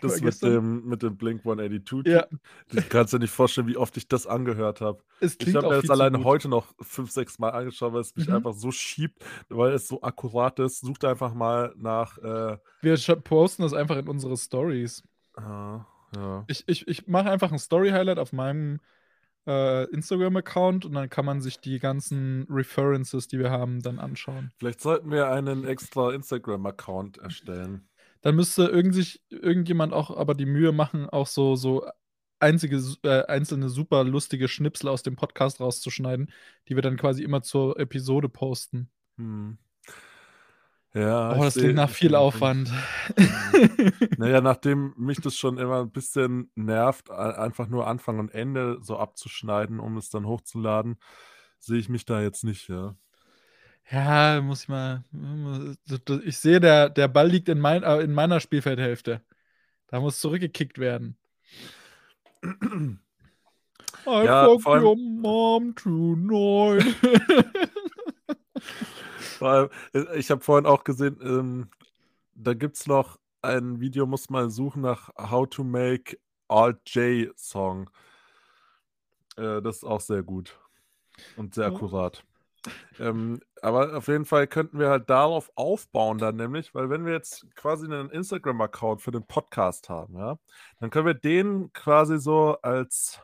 Das oder mit gestern? dem mit dem Blink-182 Ja. (laughs) Typen? Du kannst dir nicht vorstellen, wie oft ich das angehört habe. Ich habe mir das alleine heute noch 5, 6 Mal angeschaut, weil es mich Mhm. einfach so schiebt, weil es so akkurat ist. Sucht einfach mal nach, äh Wir posten das einfach in unsere Stories. Ah, ja. Ich ich ich mache einfach 'n Story-Highlight auf meinem, äh, Instagram-Account und dann kann man sich die ganzen References, die wir haben, dann anschauen. Vielleicht sollten wir einen extra Instagram-Account erstellen. Dann müsste irgend sich irgendjemand auch aber die Mühe machen, auch so so einzige äh, einzelne super lustige Schnipsel aus dem Podcast rauszuschneiden, die wir dann quasi immer zur Episode posten. Mhm. Ja, Oh, das klingt nach viel (laughs) Aufwand. Punkt. Mhm. Na ja, nachdem mich das schon immer 'n bisschen nervt, ei einfach nur Anfang und Ende so abzuschneiden, um es dann hochzuladen, sehe ich mich da jetzt nicht, ja. Ja, muss ich mal ich sehe, der der Ball liegt in mein äh, in meiner Spielfeldhälfte. Da muss zurückgekickt werden. (clears throat) I Ja, vor allem your mom tonight. (laughs) Allem, ich habe vorhin auch gesehen, ähm, da gibt's noch ein Video, musst mal suchen nach „How to make Alt-J Song“. Äh, das ist auch sehr gut und sehr Ja. akkurat. Ähm, aber auf jeden Fall könnten wir halt darauf aufbauen dann nämlich, weil wenn wir jetzt quasi 'nen Instagram-Account für den Podcast haben, ja, dann können wir den quasi so als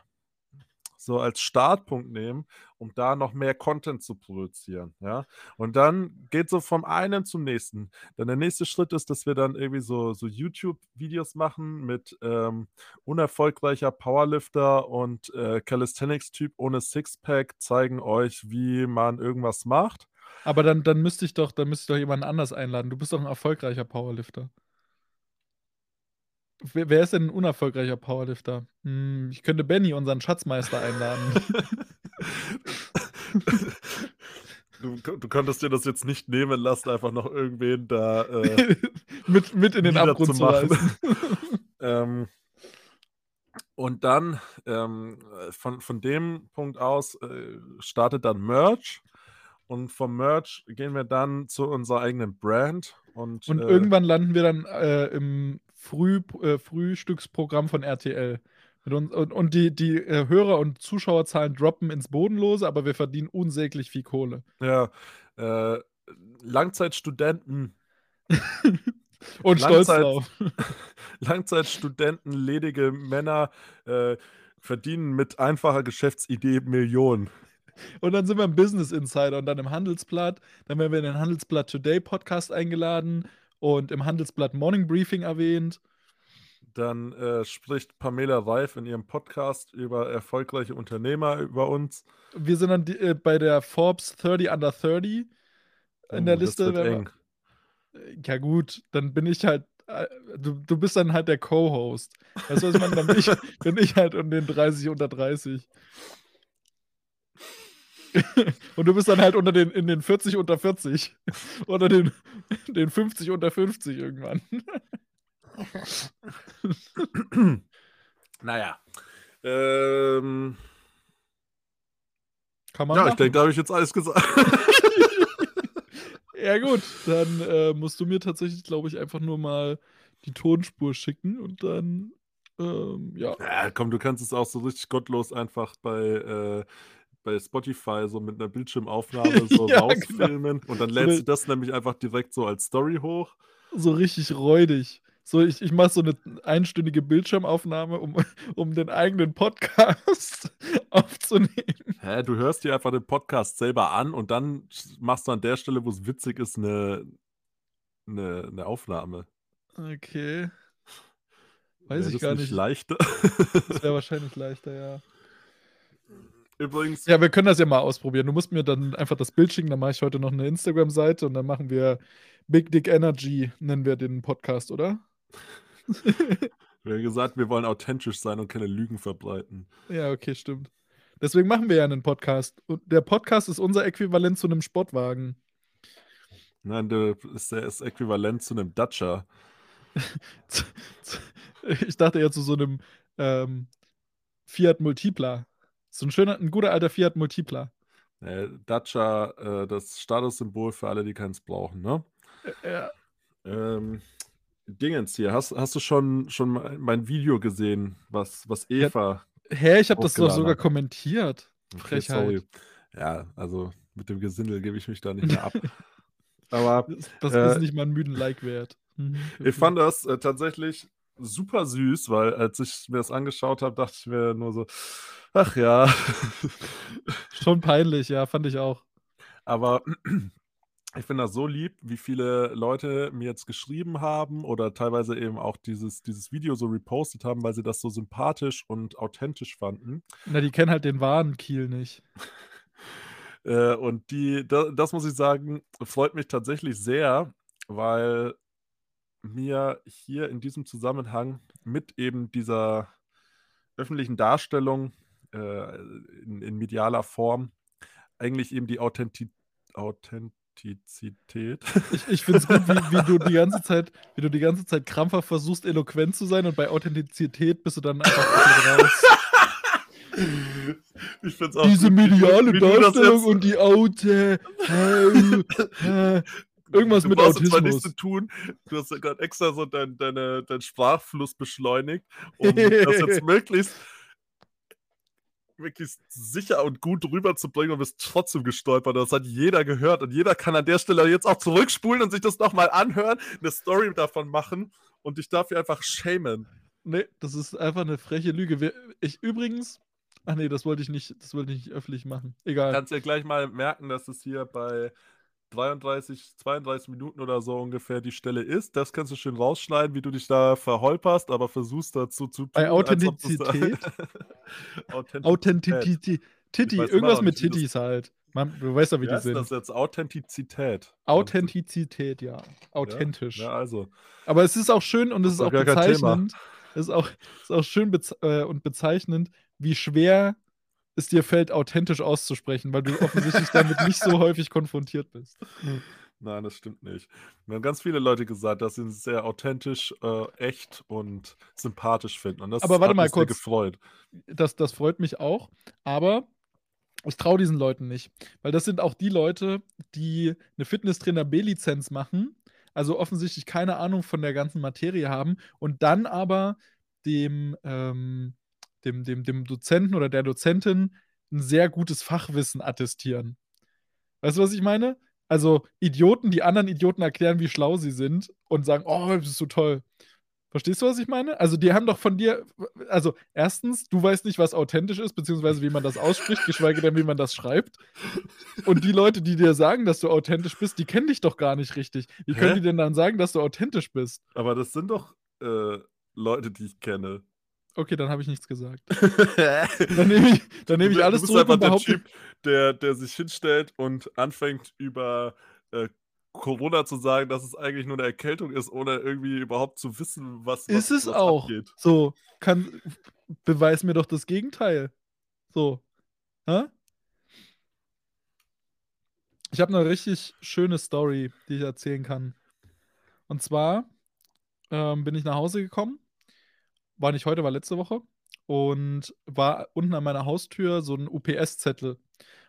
so als Startpunkt nehmen, um da noch mehr Content zu produzieren, ja? Und dann geht so vom einen zum nächsten. Dann der nächste Schritt ist, dass wir dann irgendwie so so YouTube-Videos machen mit, ähm, unerfolgreicher Powerlifter und, äh, Calisthenics-Typ ohne Sixpack zeigen euch, wie man irgendwas macht. Aber dann dann müsste ich doch dann müsste ich doch jemanden anders einladen. Du bist doch 'n erfolgreicher Powerlifter. Wer wer ist denn 'n unerfolgreicher Powerlifter? Hm, ich könnte Benny, unseren Schatzmeister, einladen. (laughs) Du du könntest dir das jetzt nicht nehmen lassen, einfach noch irgendwen da, äh, (laughs) Mit mit in den Abgrund zu reißen. (laughs) Ähm, und dann, ähm, äh, von von dem Punkt aus, äh, startet dann Merch und vom Merch gehen wir dann zu unserer eigenen Brand und, Und äh irgendwann landen wir dann, äh, im Früh äh, Frühstücksprogramm von RTL. Mit un und und die die, äh, Hörer und Zuschauerzahlen droppen ins Bodenlose, aber wir verdienen unsäglich viel Kohle. Ja, äh, Langzeitstudenten (laughs) Und stolz Langzeit drauf. (laughs) Langzeitstudenten, ledige Männer, äh, verdienen mit einfacher Geschäftsidee Millionen. Und dann sind wir im Business Insider und dann im Handelsblatt. Dann werden wir in den Handelsblatt Today Podcast eingeladen und im Handelsblatt Morning Briefing erwähnt. Dann, äh, spricht Pamela Reif in ihrem Podcast über erfolgreiche Unternehmer über uns. Wir sind dann die äh, bei der Forbes 30 Under 30 in Oh, der Liste, wir ja gut, dann bin ich halt äh, du, du bist dann halt der Co-Host. Weißt du, was ich meine? Dann bin ich, (laughs) bin ich halt um den 30 unter 30. (laughs) Und du bist dann halt unter den, in den 40 unter 40. (laughs) Oder den, den 50 unter 50 irgendwann. (laughs) naja. Ähm, Kann man ja, machen. ich denke, da habe ich jetzt alles gesagt. Ja, gut, dann äh, musst du mir tatsächlich, glaube ich, einfach nur mal die Tonspur schicken und dann, ähm, ja. ja, komm, du kannst es auch so richtig gottlos einfach bei, äh, bei Spotify so mit einer Bildschirmaufnahme (laughs) so Ja, rausfilmen und dann lädst eine- du das nämlich einfach direkt so als Story hoch. So richtig räudig. So, ich, ich mache so eine einstündige Bildschirmaufnahme, um, (laughs) um den eigenen Podcast (laughs) aufzunehmen. Hä, du hörst dir einfach den Podcast selber an und dann machst du an der Stelle, wo es witzig ist, eine, eine, eine Aufnahme. Okay. Weiß Wäre ich das gar nicht nicht. leichter? Das wäre wahrscheinlich leichter, ja. Übrigens, Ja, wir können das ja mal ausprobieren. Du musst mir dann einfach das Bild schicken, dann mache ich heute noch eine Instagram-Seite und dann machen wir Big Dick Energy, nennen wir den Podcast, oder? (laughs) wir haben gesagt, wir wollen authentisch sein und keine Lügen verbreiten. Ja, okay, stimmt. Deswegen machen wir ja einen Podcast. Und der Podcast ist unser Äquivalent zu einem Sportwagen. Nein, der ist der ist äquivalent zu einem Dacia. (laughs) Ich dachte ja zu so einem ähm, Fiat Multipla. So ein schöner, ein guter alter Fiat Multipla. Äh, Dacia, äh, das Statussymbol für alle, die keins brauchen, ne? Ja, Ähm, Dingens hier, hast, hast du schon, schon mein Video gesehen, was, was Eva. hä, ich habe das doch sogar hat. kommentiert. Okay, Frechheit. sorry. Ja, also mit dem Gesindel gebe ich mich da nicht mehr ab. (laughs) Aber Das, das Äh, ist nicht mal einen müden Like wert. Mhm, ich fand das äh, tatsächlich super süß, weil als ich mir das angeschaut habe, dachte ich mir nur so, ach ja. (laughs) Schon peinlich, ja, fand ich auch. Aber ich finde das so lieb, wie viele Leute mir jetzt geschrieben haben oder teilweise eben auch dieses, dieses Video so repostet haben, weil sie das so sympathisch und authentisch fanden. Na, die kennen halt den wahren Kiel nicht. (laughs) Äh, und die, da, das muss ich sagen, freut mich tatsächlich sehr, weil mir hier in diesem Zusammenhang mit eben dieser öffentlichen Darstellung äh, in, in medialer Form eigentlich eben die Authenti Authentizität. Ich, ich finde es gut, wie, wie du die ganze (laughs) Zeit, wie du die ganze Zeit krampfhaft versuchst, eloquent zu sein und bei Authentizität bist du dann einfach raus. (laughs) ich find's auch Diese mediale Darstellung und die Aute. (laughs) Irgendwas du mit jetzt mal nichts Autismus. zu tun. Du hast ja gerade extra so dein, deine, deinen Sprachfluss beschleunigt, um das jetzt (laughs) möglichst, möglichst sicher und gut rüberzubringen und bist trotzdem gestolpert. Das hat jeder gehört und jeder kann an der Stelle jetzt auch zurückspulen und sich das nochmal anhören, eine Story davon machen und dich dafür einfach schämen. Nee, das ist einfach eine freche Lüge. Ich übrigens. Ach nee, das wollte ich nicht, das wollte ich nicht öffentlich machen. Egal. kannst ja gleich mal merken, dass es hier bei 33, 32 Minuten oder so ungefähr die Stelle ist. Das kannst du schön rausschneiden, wie du dich da verholperst, aber versuchst dazu zu tun. Bei (laughs) Authentizität? Authentizität. Authentizität. Titi, irgendwas mit Tittis halt. Man, du weißt ja, wie Wie die sind. das jetzt? Authentizität. Authentizität, ja. Authentisch. Ja, also. Aber es ist auch schön und es ist auch bezeichnend. Es ist auch, ist auch schön bez äh, und bezeichnend, wie schwer es dir fällt, authentisch auszusprechen, weil du offensichtlich damit nicht so häufig konfrontiert bist. Nein, das stimmt nicht. Mir haben ganz viele Leute gesagt, dass sie es sehr authentisch, äh, echt und sympathisch finden. Und das Aber warte hat mal mich sehr kurz. gefreut. Das, das freut mich auch, aber ich traue diesen Leuten nicht, weil das sind auch die Leute, die eine Fitnesstrainer B-Lizenz machen, also offensichtlich keine Ahnung von der ganzen Materie haben und dann aber dem, ähm, dem, dem, dem Dozenten oder der Dozentin ein sehr gutes Fachwissen attestieren. Weißt du, was ich meine? Also Idioten, die anderen Idioten erklären, wie schlau sie sind und sagen, oh, das ist so toll. Verstehst du, was ich meine? Also, die haben doch von dir, also, erstens, du weißt nicht, was authentisch ist, beziehungsweise wie man das ausspricht, geschweige denn, wie man das schreibt. Und die Leute, die dir sagen, dass du authentisch bist, die kennen dich doch gar nicht richtig. Wie können Hä? die denn dann sagen, dass du authentisch bist? Aber das sind doch äh, Leute, die ich kenne. Okay, dann habe ich nichts gesagt. (laughs) Dann nehme ich, dann nehme ich Du- alles du bist zurück einfach der. Typ, der, der sich hinstellt und anfängt über äh, Corona zu sagen, dass es eigentlich nur eine Erkältung ist, ohne irgendwie überhaupt zu wissen, was, was Ist es was auch. abgeht. So, kann, beweis mir doch das Gegenteil. So. Hä? Ich habe eine richtig schöne Story, die ich erzählen kann. Und zwar ähm, bin ich nach Hause gekommen. War nicht heute, war letzte Woche. Und war unten an meiner Haustür so ein UPS-Zettel.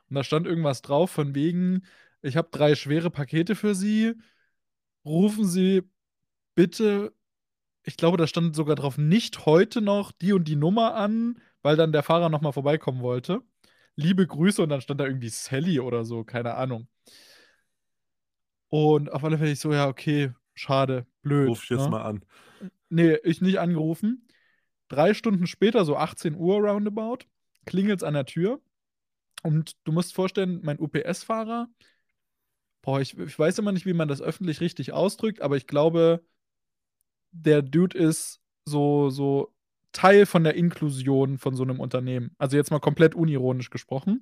Und da stand irgendwas drauf von wegen, ich habe drei schwere Pakete für Sie. Rufen Sie bitte, ich glaube, da stand sogar drauf, nicht heute noch die und die Nummer an, weil dann der Fahrer nochmal vorbeikommen wollte. Liebe Grüße und dann stand da irgendwie Sally oder so, keine Ahnung. Und auf alle Fälle ich so, ja, okay, schade, blöd. Ruf ich jetzt ne? mal an. Nee, ich nicht angerufen. Drei Stunden später, so 18 Uhr roundabout, klingelt es an der Tür. Und du musst vorstellen, mein UPS-Fahrer, boah, ich, ich weiß immer nicht, wie man das öffentlich richtig ausdrückt, aber ich glaube, der Dude ist so, so Teil von der Inklusion von so einem Unternehmen. Also jetzt mal komplett unironisch gesprochen.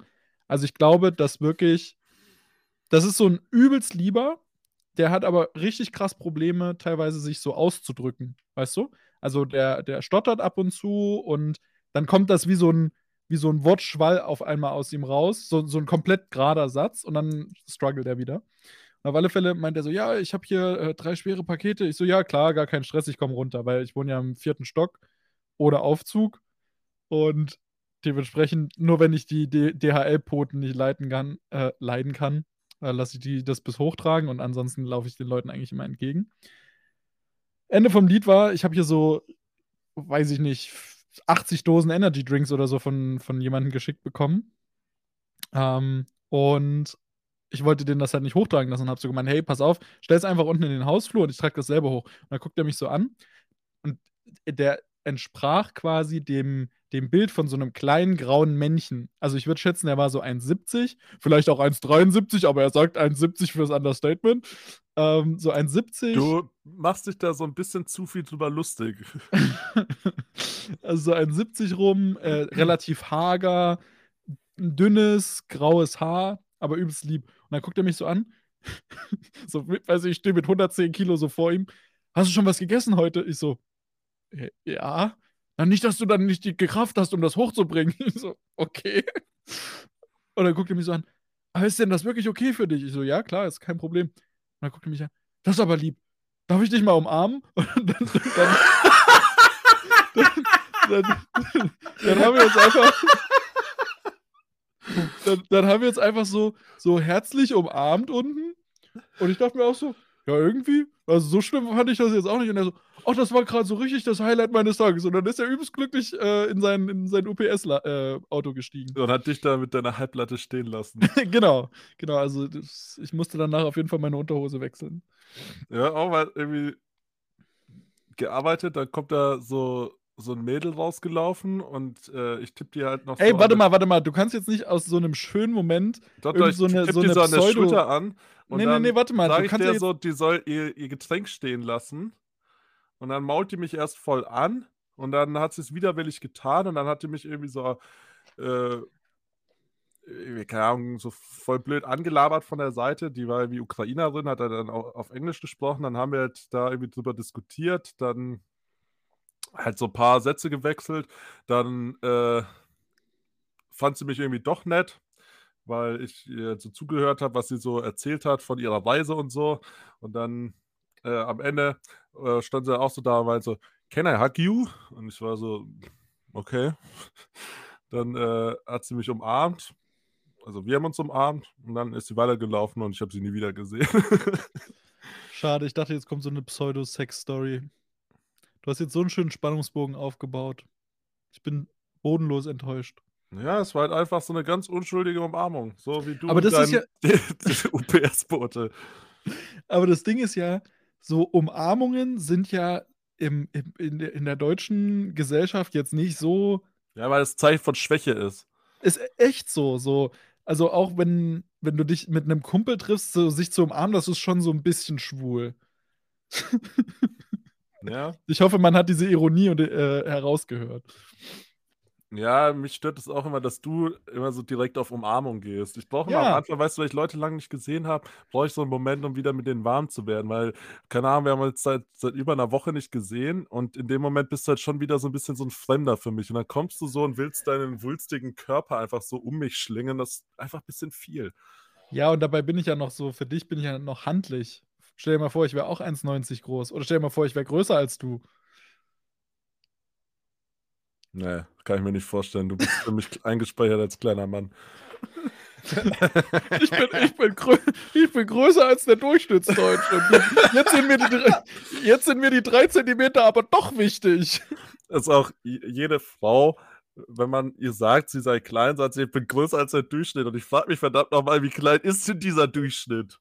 Also ich glaube, dass wirklich, das ist so ein übelst lieber, der hat aber richtig krass Probleme, teilweise sich so auszudrücken, weißt du? Also der, der stottert ab und zu und dann kommt das wie so ein, wie so ein Wortschwall auf einmal aus ihm raus, so, so ein komplett gerader Satz und dann struggelt er wieder. Und auf alle Fälle meint er so, ja, ich habe hier äh, drei schwere Pakete. Ich so, ja, klar, gar kein Stress, ich komme runter, weil ich wohne ja im vierten Stock oder Aufzug und dementsprechend, nur wenn ich die DHL-Poten nicht leiten kann, äh, leiden kann, äh, lasse ich die das bis hochtragen und ansonsten laufe ich den Leuten eigentlich immer entgegen. Ende vom Lied war, ich habe hier so, weiß ich nicht, 80 Dosen Energy Drinks oder so von, von jemandem geschickt bekommen. Ähm, und ich wollte den das halt nicht hochtragen lassen und habe so gemeint, hey, pass auf, stell es einfach unten in den Hausflur und ich trage das selber hoch. Und dann guckt er mich so an und der entsprach quasi dem, dem Bild von so einem kleinen grauen Männchen. Also ich würde schätzen, er war so 1,70, vielleicht auch 1,73, aber er sagt 1,70 fürs Understatement. Ähm, so 1,70. Du machst dich da so ein bisschen zu viel drüber lustig. (laughs) also so 1,70 rum, äh, relativ hager, ein dünnes, graues Haar, aber übelst lieb. Und dann guckt er mich so an. (laughs) so, weiß ich, ich stehe mit 110 Kilo so vor ihm. Hast du schon was gegessen heute? Ich so, "Äh, ja. Na, nicht, dass du dann nicht die Kraft hast, um das hochzubringen. (laughs) Ich so, okay. Und dann guckt er mich so an. Aber ist denn das wirklich okay für dich? Ich so, ja, klar, ist kein Problem. Und dann guckt er mich an. Das ist aber lieb. Darf ich dich mal umarmen? (laughs) Und dann, dann, dann, dann, dann haben wir uns einfach. Dann, dann haben wir uns einfach so, so herzlich umarmt unten. Und ich dachte mir auch so, ja, irgendwie, also so schlimm fand ich das jetzt auch nicht. Und er so, ach, das war gerade so richtig das Highlight meines Tages. Und dann ist er übelst glücklich äh, in sein, in sein UPS-Auto gestiegen. Und hat dich da mit deiner Halblatte stehen lassen. (laughs) genau, genau. Also das, ich musste danach auf jeden Fall meine Unterhose wechseln. Ja, auch mal irgendwie gearbeitet, dann kommt da so, so ein Mädel rausgelaufen und äh, ich tippe dir halt noch Ey, so warte mal, warte mal. Du kannst jetzt nicht aus so einem schönen Moment Doch, irgend so eine, so dir eine so an der Pseudo... Schulter an und Nee, nee, dann nee, warte mal. sage Du ich jetzt... so, die soll ihr, ihr Getränk stehen lassen und dann mault die mich erst voll an und dann hat sie es widerwillig getan und dann hat die mich irgendwie so, äh, irgendwie, keine Ahnung, so voll blöd angelabert von der Seite. Die war irgendwie Ukrainerin, hat er dann auch auf Englisch gesprochen. Dann haben wir halt da irgendwie drüber diskutiert. Dann halt so ein paar Sätze gewechselt. Dann äh, fand sie mich irgendwie doch nett, weil ich ihr so zugehört habe, was sie so erzählt hat von ihrer Reise und so. Und dann äh, am Ende äh, stand sie auch so da und meinte so, can I hug you? Und ich war so, okay. (laughs) Dann äh, hat sie mich umarmt. Also wir haben uns umarmt und dann ist sie weitergelaufen und ich habe sie nie wieder gesehen. (laughs) Schade, ich dachte, jetzt kommt so eine Pseudo-Sex-Story. Du hast jetzt so einen schönen Spannungsbogen aufgebaut. Ich bin bodenlos enttäuscht. ja, es war halt einfach so eine ganz unschuldige Umarmung. So wie du Aber das ist dein UPS-Bote. (laughs) Aber das Ding ist ja, so Umarmungen sind ja im, im, in, der, in der deutschen Gesellschaft jetzt nicht so. Ja, weil es Zeichen von Schwäche ist. Ist echt so. so. Also auch wenn, wenn du dich mit einem Kumpel triffst, so, sich zu umarmen, das ist schon so ein bisschen schwul. (laughs) Ja. Ich hoffe, man hat diese Ironie und, äh, herausgehört. Ja, mich stört es auch immer, dass du immer so direkt auf Umarmung gehst. Ich brauche immer am Ja. Anfang, weißt du, weil ich Leute lang nicht gesehen habe, brauche ich so 'n Moment, um wieder mit denen warm zu werden, weil, keine Ahnung, wir haben uns seit seit über 'ner Woche nicht gesehen und in dem Moment bist du halt schon wieder so 'n bisschen so 'n Fremder für mich und dann kommst du so und willst deinen wulstigen Körper einfach so um mich schlingen. Das ist einfach bisschen viel. Ja, und dabei bin ich ja noch so für dich bin ich ja noch handlich. Stell dir mal vor, ich wäre auch 1,90 groß oder stell dir mal vor, ich wäre größer als du. Ne, kann ich mir nicht vorstellen. Du bist für mich (laughs) eingespeichert als kleiner Mann. Ich bin ich bin ich bin größer als der Durchschnittsdeutsche. Jetzt sind mir die jetzt sind mir die 3 Zentimeter aber doch wichtig. Das ist auch jede Frau, wenn man ihr sagt, sie sei klein, sagt sie: „Ich bin größer als der Durchschnitt.“ Und ich frage mich verdammt noch mal, wie klein ist denn dieser Durchschnitt?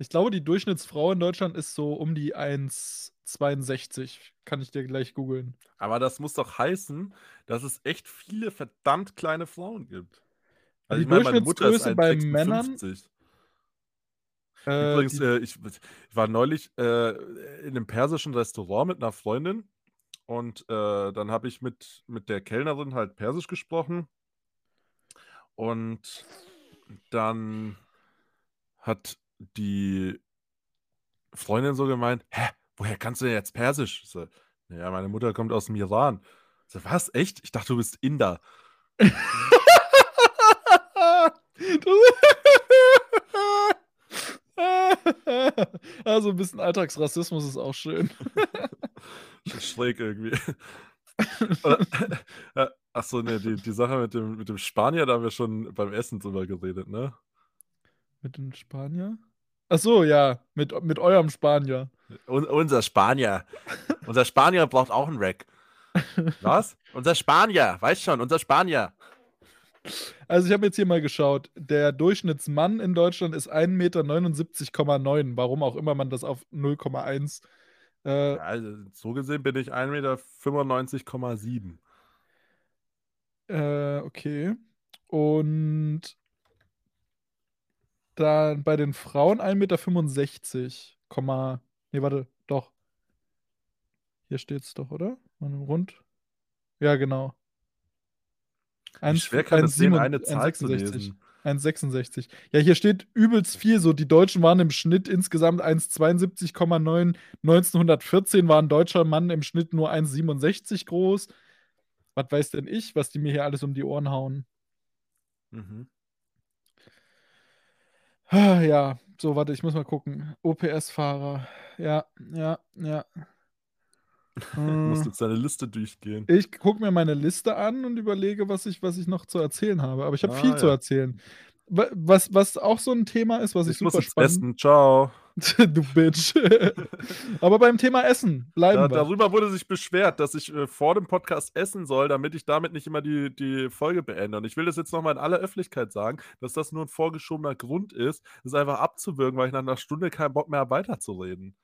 Ich glaube, die Durchschnittsfrau in Deutschland ist so um die 1,62. Kann ich dir gleich googeln. Aber das muss doch heißen, dass es echt viele verdammt kleine Frauen gibt. Also, Die ich meine, meine Mutter ist bei Männern 1,56. Äh, Übrigens, äh, ich ich war neulich, äh, in 'nem persischen Restaurant mit 'ner Freundin und, äh, dann habe ich mit mit der Kellnerin halt Persisch gesprochen. Und dann hat die Freundin so gemeint: „Hä, woher kannst du denn jetzt Persisch?“ Ich so: „Na ja, meine Mutter kommt aus'm Iran.“ Ich so: „Was, echt? Ich dachte, du bist Inder.“ (laughs) Also, 'n bisschen Alltagsrassismus ist auch schön. (laughs) Schräg irgendwie. Äh, ach so, ne, die die Sache mit dem mit dem Spanier, da haben wir schon beim Essen drüber geredet, ne? Mit dem Spanier? Ach so, ja, mit mit eurem Spanier. Un unser Spanier. Unser Spanier braucht auch 'n Rack. Was? Unser Spanier, weißt schon, unser Spanier. Also, ich habe jetzt hier mal geschaut. Der Durchschnittsmann in Deutschland ist 1,79,9 m, warum auch immer man das auf 0,1 äh Ja, also, so gesehen bin ich 1,95,7 m. Äh, okay. Und dann bei den Frauen 1,65 m, Komma ne, warte, doch. Hier steht's doch, oder? Rund. Ja, genau. Wie Eins schwer kann es sein, 1,7 eine Zahl zu 1,66. lesen? 1,66. Ja, hier steht übelst viel so. Die Deutschen waren im Schnitt insgesamt 1,72,9. 1914 war 'n deutscher Mann im Schnitt nur 1,67 groß. Was weiß denn ich, was die mir hier alles um die Ohren hauen? Mhm. Ja, so, warte, ich muss mal gucken. OPS-Fahrer. Ja, ja, ja. Du (laughs) musst Hm. jetzt deine Liste durchgehen. Ich gucke mir meine Liste an und überlege, was ich was ich noch zu erzählen habe. Aber ich habe viel Ah, zu ja. erzählen. Wa was was auch so 'n Thema ist, was ich Ich muss super jetzt spannend essen. Tschau. (laughs) Du Bitch. (laughs) Aber beim Thema Essen bleiben Da wir. darüber wurde sich beschwert, dass ich, äh, vor dem Podcast essen soll, damit ich damit nicht immer die die Folge beende. Und ich will das jetzt noch mal in aller Öffentlichkeit sagen, dass das nur 'n vorgeschobener Grund ist, das einfach abzuwürgen, weil ich nach 'ner Stunde keinen Bock mehr habe, weiterzureden.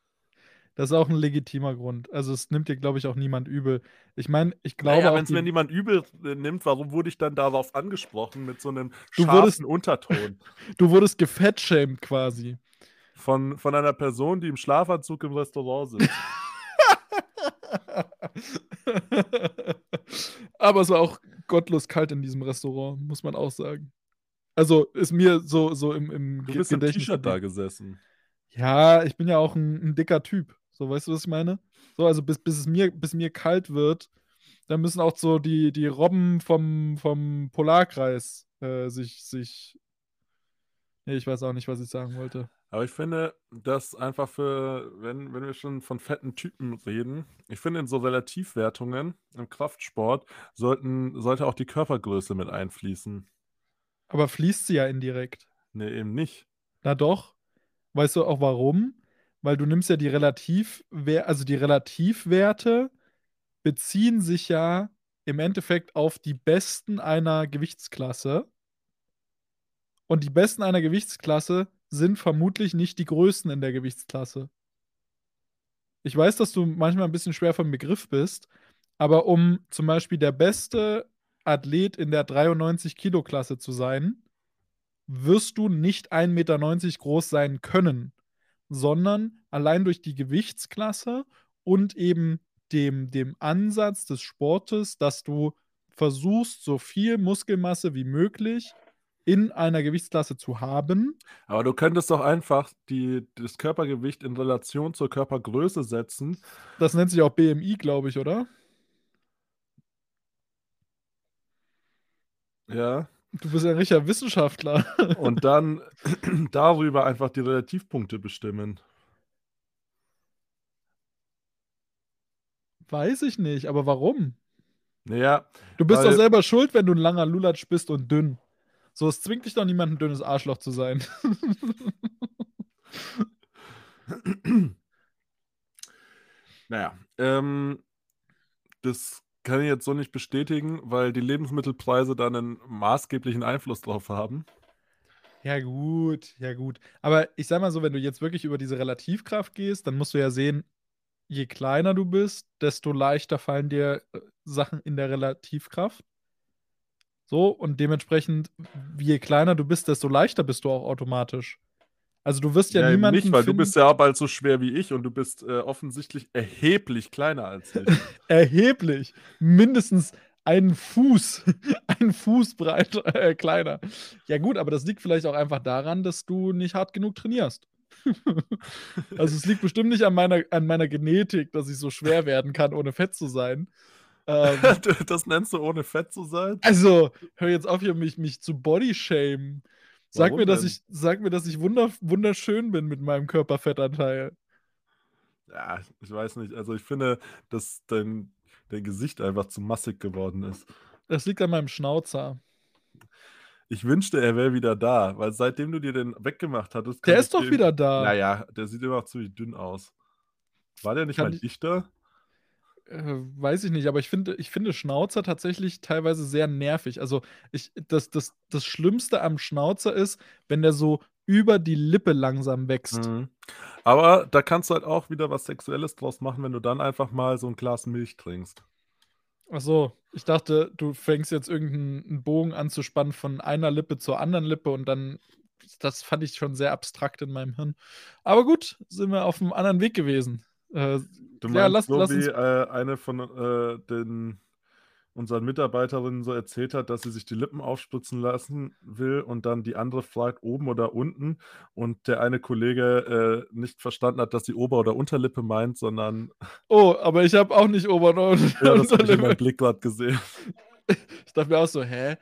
Das ist auch 'n legitimer Grund. Also, es nimmt dir, glaube ich, auch niemand übel. Ich meine, ich glaube ja, auch wenn's mir niemand übel, äh, nimmt, warum wurde ich dann darauf angesprochen mit so 'nem Du wurdest scharfen Unterton? (laughs) du wurdest gefat-shamed quasi. Von von einer Person, die im Schlafanzug im Restaurant sitzt. (laughs) Aber es war auch gottlos kalt in diesem Restaurant, muss man auch sagen. Also, ist mir so so im im Du bist im Gedächtnis T-Shirt da gesessen. Ja, ich bin ja auch 'n 'n dicker Typ. So, weißt du, was ich meine? So, also, bis bis es mir bis mir kalt wird, dann müssen auch so die die Robben vom vom Polarkreis, äh, sich sich ne, ich weiß auch nicht, was ich sagen wollte. Aber ich finde, dass einfach für wenn wenn wir schon von fetten Typen reden ich finde, in so Relativwertungen im Kraftsport sollten sollte auch die Körpergröße mit einfließen. Aber fließt sie ja indirekt. Ne, eben nicht. Na doch. Weißt du auch warum? Weil du nimmst ja die Relativwer also, die Relativwerte beziehen sich ja im Endeffekt auf die Besten einer Gewichtsklasse. Und die Besten einer Gewichtsklasse sind vermutlich nicht die Größten in der Gewichtsklasse. Ich weiß, dass du manchmal 'n bisschen schwer vom Begriff bist, aber um zum Beispiel der beste Athlet in der 93 kg-Klasse zu sein, wirst du nicht 1,90 m groß sein können, sondern allein durch die Gewichtsklasse und eben dem dem Ansatz des Sportes, dass du versuchst, so viel Muskelmasse wie möglich in einer Gewichtsklasse zu haben. Aber du könntest doch einfach die, das Körpergewicht in Relation zur Körpergröße setzen. Das nennt sich auch BMI, glaube ich, oder? Ja. Du bist ein richtiger Wissenschaftler. (laughs) Und dann (clears throat) darüber einfach die Relativpunkte bestimmen. Weiß ich nicht, aber warum? Naja. Du bist doch selber schuld, wenn du ein langer Lulatsch bist und dünn. So, es zwingt dich doch niemand, ein dünnes Arschloch zu sein. (clears throat) Naja, ähm, das kann ich jetzt so nicht bestätigen, weil die Lebensmittelpreise da einen maßgeblichen Einfluss drauf haben. Ja, gut, ja, gut. Aber ich sag mal so, wenn du jetzt wirklich über diese Relativkraft gehst, dann musst du ja sehen, je kleiner du bist, desto leichter fallen dir äh, Sachen in der Relativkraft. So, und dementsprechend, je kleiner du bist, desto leichter bist du auch automatisch. Also du wirst ja, Ja, niemanden nicht, weil du finden, bist ja bald so schwer wie ich und du bist äh, offensichtlich erheblich kleiner als ich. (laughs) erheblich, mindestens einen Fuß, (laughs) einen Fuß breit äh, kleiner. Ja gut, aber das liegt vielleicht auch einfach daran, dass du nicht hart genug trainierst. (laughs) also es liegt bestimmt nicht an meiner, an meiner Genetik, dass ich so schwer werden kann, ohne fett zu sein. Ähm, das nennst du ohne Fett zu sein? also, hör jetzt auf, hier mich, mich zu bodyshamen. Sag Warum mir, dass denn? ich, sag mir, dass ich wunder, wunderschön bin mit meinem Körperfettanteil. Ja, ich weiß nicht. Also ich finde, dass dein, dein Gesicht einfach zu massig geworden ist. Das liegt an meinem Schnauzer. Ich wünschte, er wäre wieder da, weil seitdem du dir den weggemacht hattest, Der ist doch den, wieder da. Naja, der sieht immer noch ziemlich dünn aus. War der nicht Kann mal ich- dichter? Äh, weiß ich nicht, aber ich finde, ich finde Schnauzer tatsächlich teilweise sehr nervig. Also ich, das, das, das Schlimmste am Schnauzer ist, wenn der so über die Lippe langsam wächst. Mhm. Aber da kannst du halt auch wieder was Sexuelles draus machen, wenn du dann einfach mal so ein Glas Milch trinkst. Ach so, ich dachte, du fängst jetzt irgendeinen Bogen anzuspannen von einer Lippe zur anderen Lippe und dann, das fand ich schon sehr abstrakt in meinem Hirn. Aber gut, sind wir auf einem anderen Weg gewesen. Äh, Du ja, meinst lass, so lass wie äh, eine von äh, den unseren Mitarbeiterinnen so erzählt hat, dass sie sich die Lippen aufspritzen lassen will und dann die andere fragt, oben oder unten und der eine Kollege äh, nicht verstanden hat, dass sie Ober- oder Unterlippe meint, sondern Oh, aber ich habe auch nicht Ober- und (laughs) ja, das habe ich in Unterlippe. meinem Blick gerade gesehen. (laughs) Ich dachte mir auch so, hä?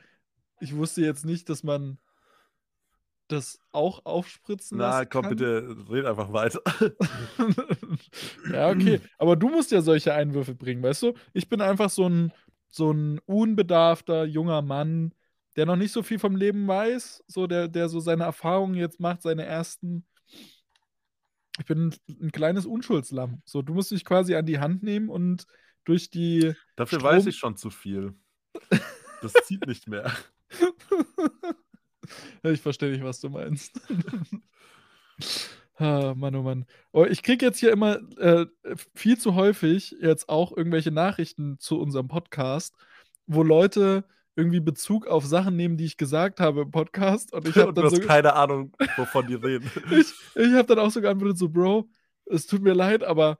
Ich wusste jetzt nicht, dass man das auch aufspritzen Na, lassen komm kann. bitte, red einfach weiter. (laughs) ja, okay. Aber du musst ja solche Einwürfe bringen, weißt du? Ich bin einfach so ein, so ein unbedarfter junger Mann, der noch nicht so viel vom Leben weiß, so der, der so seine Erfahrungen jetzt macht, seine ersten. Ich bin ein, ein kleines Unschuldslamm. So, du musst dich quasi an die Hand nehmen und durch die. Dafür Strom- weiß ich schon zu viel. (laughs) Das zieht nicht mehr. (laughs) (laughs) ich verstehe nicht, was du meinst. (laughs) ah, Mann, oh Mann. Oh, ich kriege jetzt hier immer äh, viel zu häufig jetzt auch irgendwelche Nachrichten zu unserem Podcast, wo Leute irgendwie Bezug auf Sachen nehmen, die ich gesagt habe im Podcast. Und ich (laughs) habe dann, so, keine Ahnung, wovon die reden. ich, ich hab dann auch so geantwortet, so, Bro, es tut mir leid, aber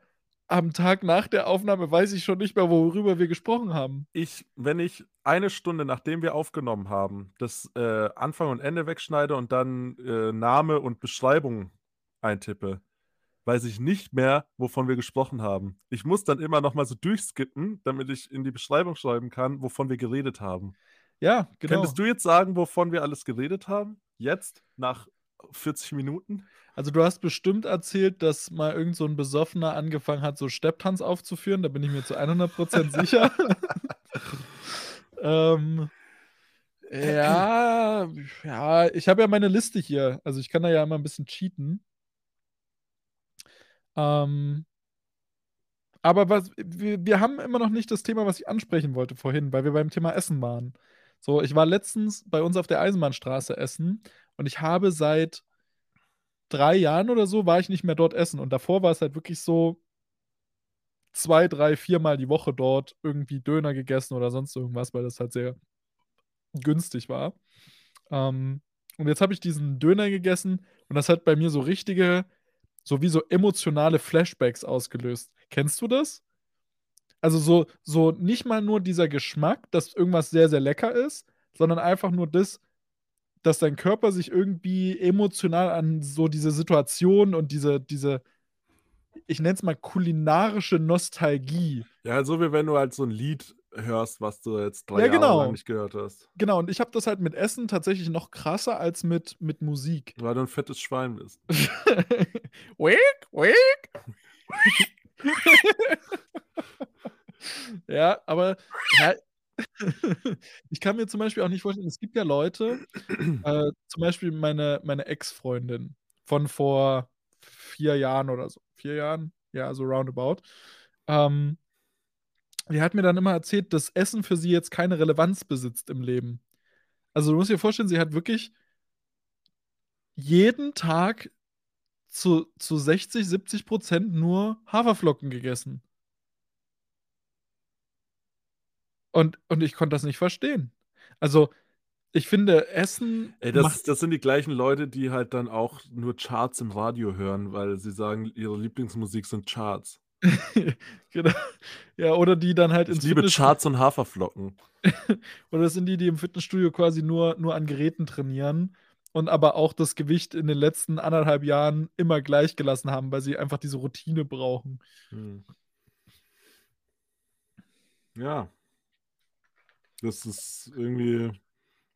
am Tag nach der Aufnahme weiß ich schon nicht mehr, worüber wir gesprochen haben. Ich, wenn ich eine Stunde, nachdem wir aufgenommen haben, das äh, Anfang und Ende wegschneide und dann äh, Name und Beschreibung eintippe, weiß ich nicht mehr, wovon wir gesprochen haben. Ich muss dann immer noch mal so durchskippen, damit ich in die Beschreibung schreiben kann, wovon wir geredet haben. Ja, genau. Könntest du jetzt sagen, wovon wir alles geredet haben? Jetzt, nach 40 Minuten? Also du hast bestimmt erzählt, dass mal irgend so ein Besoffener angefangen hat, so Stepptanz aufzuführen. Da bin ich mir zu 100% (laughs) sicher. ähm, ja, ja, ich habe ja meine Liste hier. Also ich kann da ja immer ein bisschen cheaten. Ähm, aber was, wir, wir haben immer noch nicht das Thema, was ich ansprechen wollte vorhin, weil wir beim Thema Essen waren. So, ich war letztens bei uns auf der Eisenbahnstraße essen und ich habe seit drei Jahren oder so war ich nicht mehr dort essen. Und davor war es halt wirklich so zwei, drei, viermal die Woche dort irgendwie Döner gegessen oder sonst irgendwas, weil das halt sehr günstig war. Ähm, und jetzt habe ich diesen Döner gegessen und das hat bei mir so richtige, so wie so emotionale Flashbacks ausgelöst. Kennst du das? Also, so so nicht mal nur dieser Geschmack, dass irgendwas sehr, sehr lecker ist, sondern einfach nur das, dass dein Körper sich irgendwie emotional an so diese Situation und diese diese ich nenne es mal kulinarische Nostalgie Ja, so wie wenn du halt so 'n Lied hörst, was du jetzt 3 Ja, Jahre lang genau. nicht gehört hast. Genau, und ich habe das halt mit Essen tatsächlich noch krasser als mit mit Musik. Weil du 'n fettes Schwein bist. (laughs) (laughs) Ja, aber ja (laughs) ich kann mir zum Beispiel auch nicht vorstellen es gibt ja Leute, (clears throat) äh, zum Beispiel meine meine Ex-Freundin von vor 4 Jahren oder so 4 Jahren? Ja, so roundabout. Ähm die hat mir dann immer erzählt, dass Essen für sie jetzt keine Relevanz besitzt im Leben. Also, du musst dir vorstellen, sie hat wirklich jeden Tag zu zu 60, 70 % nur Haferflocken gegessen. Und und ich konnte das nicht verstehen. Also, ich finde, Essen Ey, das das sind die gleichen Leute, die halt dann auch nur Charts im Radio hören, weil sie sagen, ihre Lieblingsmusik sind Charts. (laughs) Genau. Ja, oder die dann halt Ich ins liebe Charts und Haferflocken. (laughs) Oder das sind die, die im Fitnessstudio quasi nur nur an Geräten trainieren und aber auch das Gewicht in den letzten 1 1/2 Jahren immer gleich gelassen haben, weil sie einfach diese Routine brauchen. Mhm. Ja. Das ist irgendwie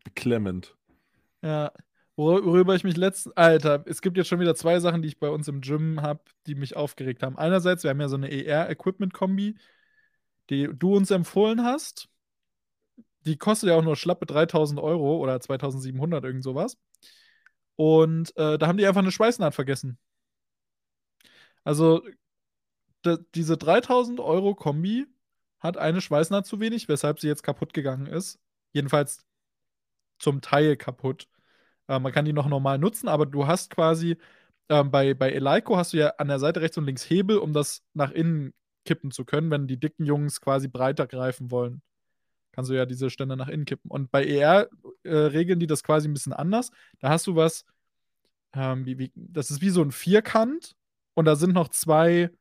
beklemmend. Ja. Wor worüber ich mich letzt Alter, es gibt jetzt schon wieder 2 Sachen, die ich bei uns im Gym habe, die mich aufgeregt haben. Einerseits, wir haben ja so 'ne ER-Equipment-Kombi, die du uns empfohlen hast. Die kostet ja auch nur schlappe 3.000 € oder 2.700, irgend so was. Und, äh, da haben die einfach 'ne Schweißnaht vergessen. Also, diese 3.000 € Kombi hat eine Schweißnaht zu wenig, weshalb sie jetzt kaputtgegangen ist. Jedenfalls zum Teil kaputt. Äh, man kann die noch normal nutzen, aber du hast quasi ähm, bei bei Eleiko hast du ja an der Seite rechts und links Hebel, um das nach innen kippen zu können, wenn die dicken Jungs quasi breiter greifen wollen. Kannst du ja diese Ständer nach innen kippen. Und bei ER, äh, regeln die das quasi 'n bisschen anders. Da hast du was, ähm, wie wie das ist wie so 'n Vierkant und da sind noch 2,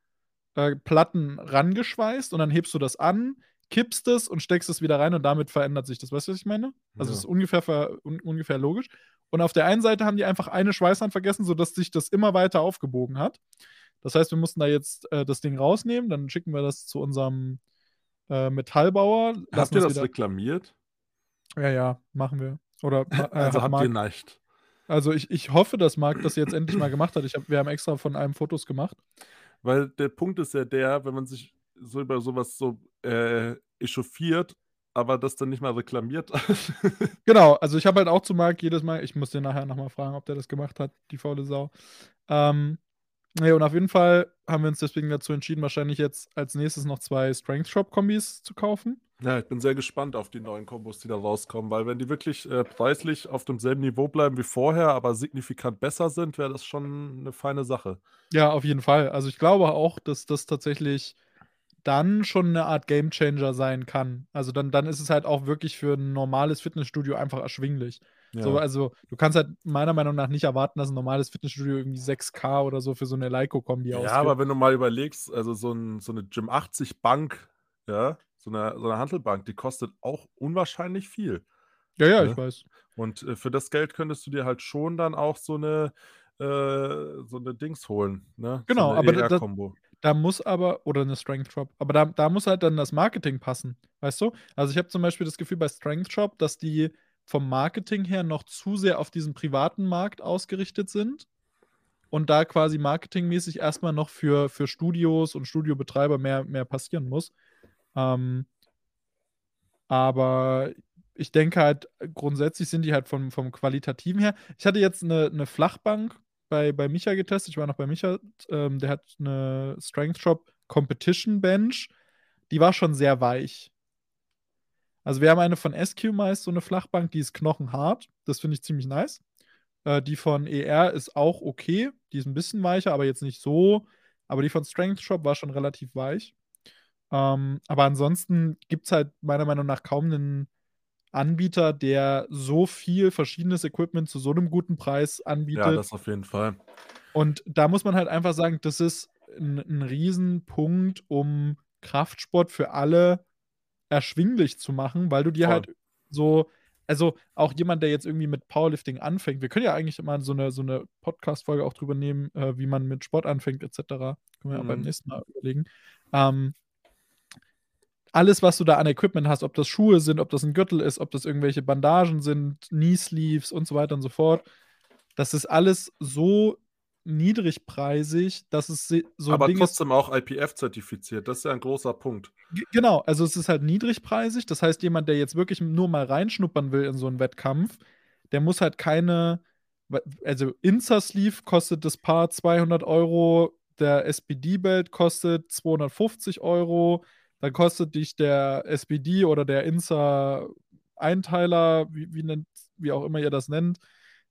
äh, Platten rangeschweißt und dann hebst du das an, kippst es und steckst es wieder rein und damit verändert sich das. Weißt du, was ich meine? Also, Ja. ist ungefähr un ungefähr logisch. Und auf der einen Seite haben die einfach eine Schweißnaht vergessen, sodass sich das immer weiter aufgebogen hat. Das heißt, wir mussten da jetzt, äh, das Ding rausnehmen, dann schicken wir das zu unserem, äh, Metallbauer, Habt ihr das das wieder reklamiert? Ja, ja, machen wir. Oder äh, Also, habt Marc ihr nicht? Also, ich ich hoffe, dass Marc das jetzt endlich mal gemacht hat. Ich habe wir haben extra von einem Fotos gemacht. Weil der Punkt ist ja der, wenn man sich so über so was so, äh, echauffiert, aber das dann nicht mal reklamiert. (laughs) Genau, also, ich habe halt auch zu Marc jedes Mal ich muss den nachher noch mal fragen, ob der das gemacht hat, die faule Sau. Ähm, ne, und auf jeden Fall haben wir uns deswegen dazu entschieden, wahrscheinlich jetzt als Nächstes noch 2 Strength Shop Kombis zu kaufen. Ja, ich bin sehr gespannt auf die neuen Kombos, die da rauskommen, weil wenn die wirklich, äh, preislich auf demselben Niveau bleiben wie vorher, aber signifikant besser sind, wäre das schon 'ne feine Sache. Ja, auf jeden Fall. Also, ich glaube auch, dass das tatsächlich dann schon 'ne Art Gamechanger sein kann. Also, dann dann ist es halt auch wirklich für 'n normales Fitnessstudio einfach erschwinglich. So, Ja. also, du kannst halt meiner Meinung nach nicht erwarten, dass 'n normales Fitnessstudio irgendwie 6.000 oder so für so 'ne Eleiko-Kombi Ja, ausgibt. aber wenn du mal überlegst, also, so 'n so 'ne Gym80 Bank, ja, so 'ne so 'ne Hantelbank, die kostet auch unwahrscheinlich viel, Ja, ja, ich ne? weiß. Und, äh, für das Geld könntest du dir halt schon dann auch so 'ne äh, so 'ne Dings holen, ne? So Genau, 'ne aber da da ER-Kombo. da muss aber oder 'ne Strength Shop, aber da da muss halt dann das Marketing passen, weißt du? Also, ich habe zum Beispiel das Gefühl bei Strength Shop, dass die vom Marketing her noch zu sehr auf diesen privaten Markt ausgerichtet sind und da quasi marketingmäßig erst mal noch für für Studios und Studiobetreiber mehr mehr passieren muss. Ähm aber ich denke halt, grundsätzlich sind die halt vom vom Qualitativen her ich hatte jetzt 'ne 'ne Flachbank bei bei Micha getestet. Ich war noch bei Micha, ähm, der hat 'ne Strength Shop Competition Bench, die war schon sehr weich. Also, wir haben eine von SQ-Mice, so 'ne Flachbank, die ist knochenhart. Das finde ich ziemlich nice. Äh, die von ER ist auch okay. Die ist 'n bisschen weicher, aber jetzt nicht so. Aber die von Strength Shop war schon relativ weich. Ähm, aber ansonsten gibt's halt meiner Meinung nach kaum 'nen Anbieter, der so viel verschiedenes Equipment zu so 'nem guten Preis Ja, anbietet. das auf jeden Fall. Und da muss man halt einfach sagen, das ist 'n 'n Riesenpunkt, um Kraftsport für alle erschwinglich zu machen, weil du dir Voll. halt so, also auch jemand, der jetzt irgendwie mit Powerlifting anfängt, wir können ja eigentlich mal so eine, so eine Podcast-Folge auch drüber nehmen, äh, wie man mit Sport anfängt, etc. Können wir ja beim Mhm. nächsten Mal überlegen. Ähm, alles, was du da an Equipment hast, ob das Schuhe sind, ob das ein Gürtel ist, ob das irgendwelche Bandagen sind, Knee-Sleeves und so weiter und so fort, das ist alles so niedrigpreisig, dass es so ein Aber Ding ist. trotzdem auch IPF-zertifiziert. Das ist ja ein großer Punkt. Genau, also es ist halt niedrigpreisig. Das heißt, jemand, der jetzt wirklich nur mal reinschnuppern will in so einen Wettkampf, der muss halt keine, also Insta-Sleeve kostet das Paar 200 Euro, der SPD-Belt kostet 250 Euro, dann kostet dich der SPD oder der Insta-Einteiler, wie, wie, nennt, wie auch immer ihr das nennt,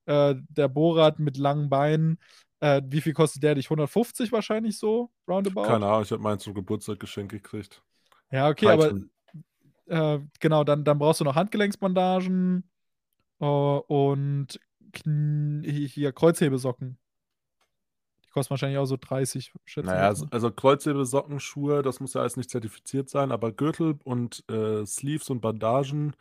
äh, der Bohrrad mit langen Beinen, äh, wie viel kostet der dich? 150 wahrscheinlich so, roundabout? Keine Ahnung, ich habe meinen zum Geburtstag geschenkt gekriegt. Ja, okay, aber Titan. äh, genau, dann, dann brauchst du noch Handgelenksbandagen äh, und Kn hier Kreuzhebesocken. Die kosten wahrscheinlich auch so 30, schätze Naja, ich. also, also Kreuzhebelsocken, Schuhe, das muss ja alles nicht zertifiziert sein, aber Gürtel und äh, Sleeves und Bandagen,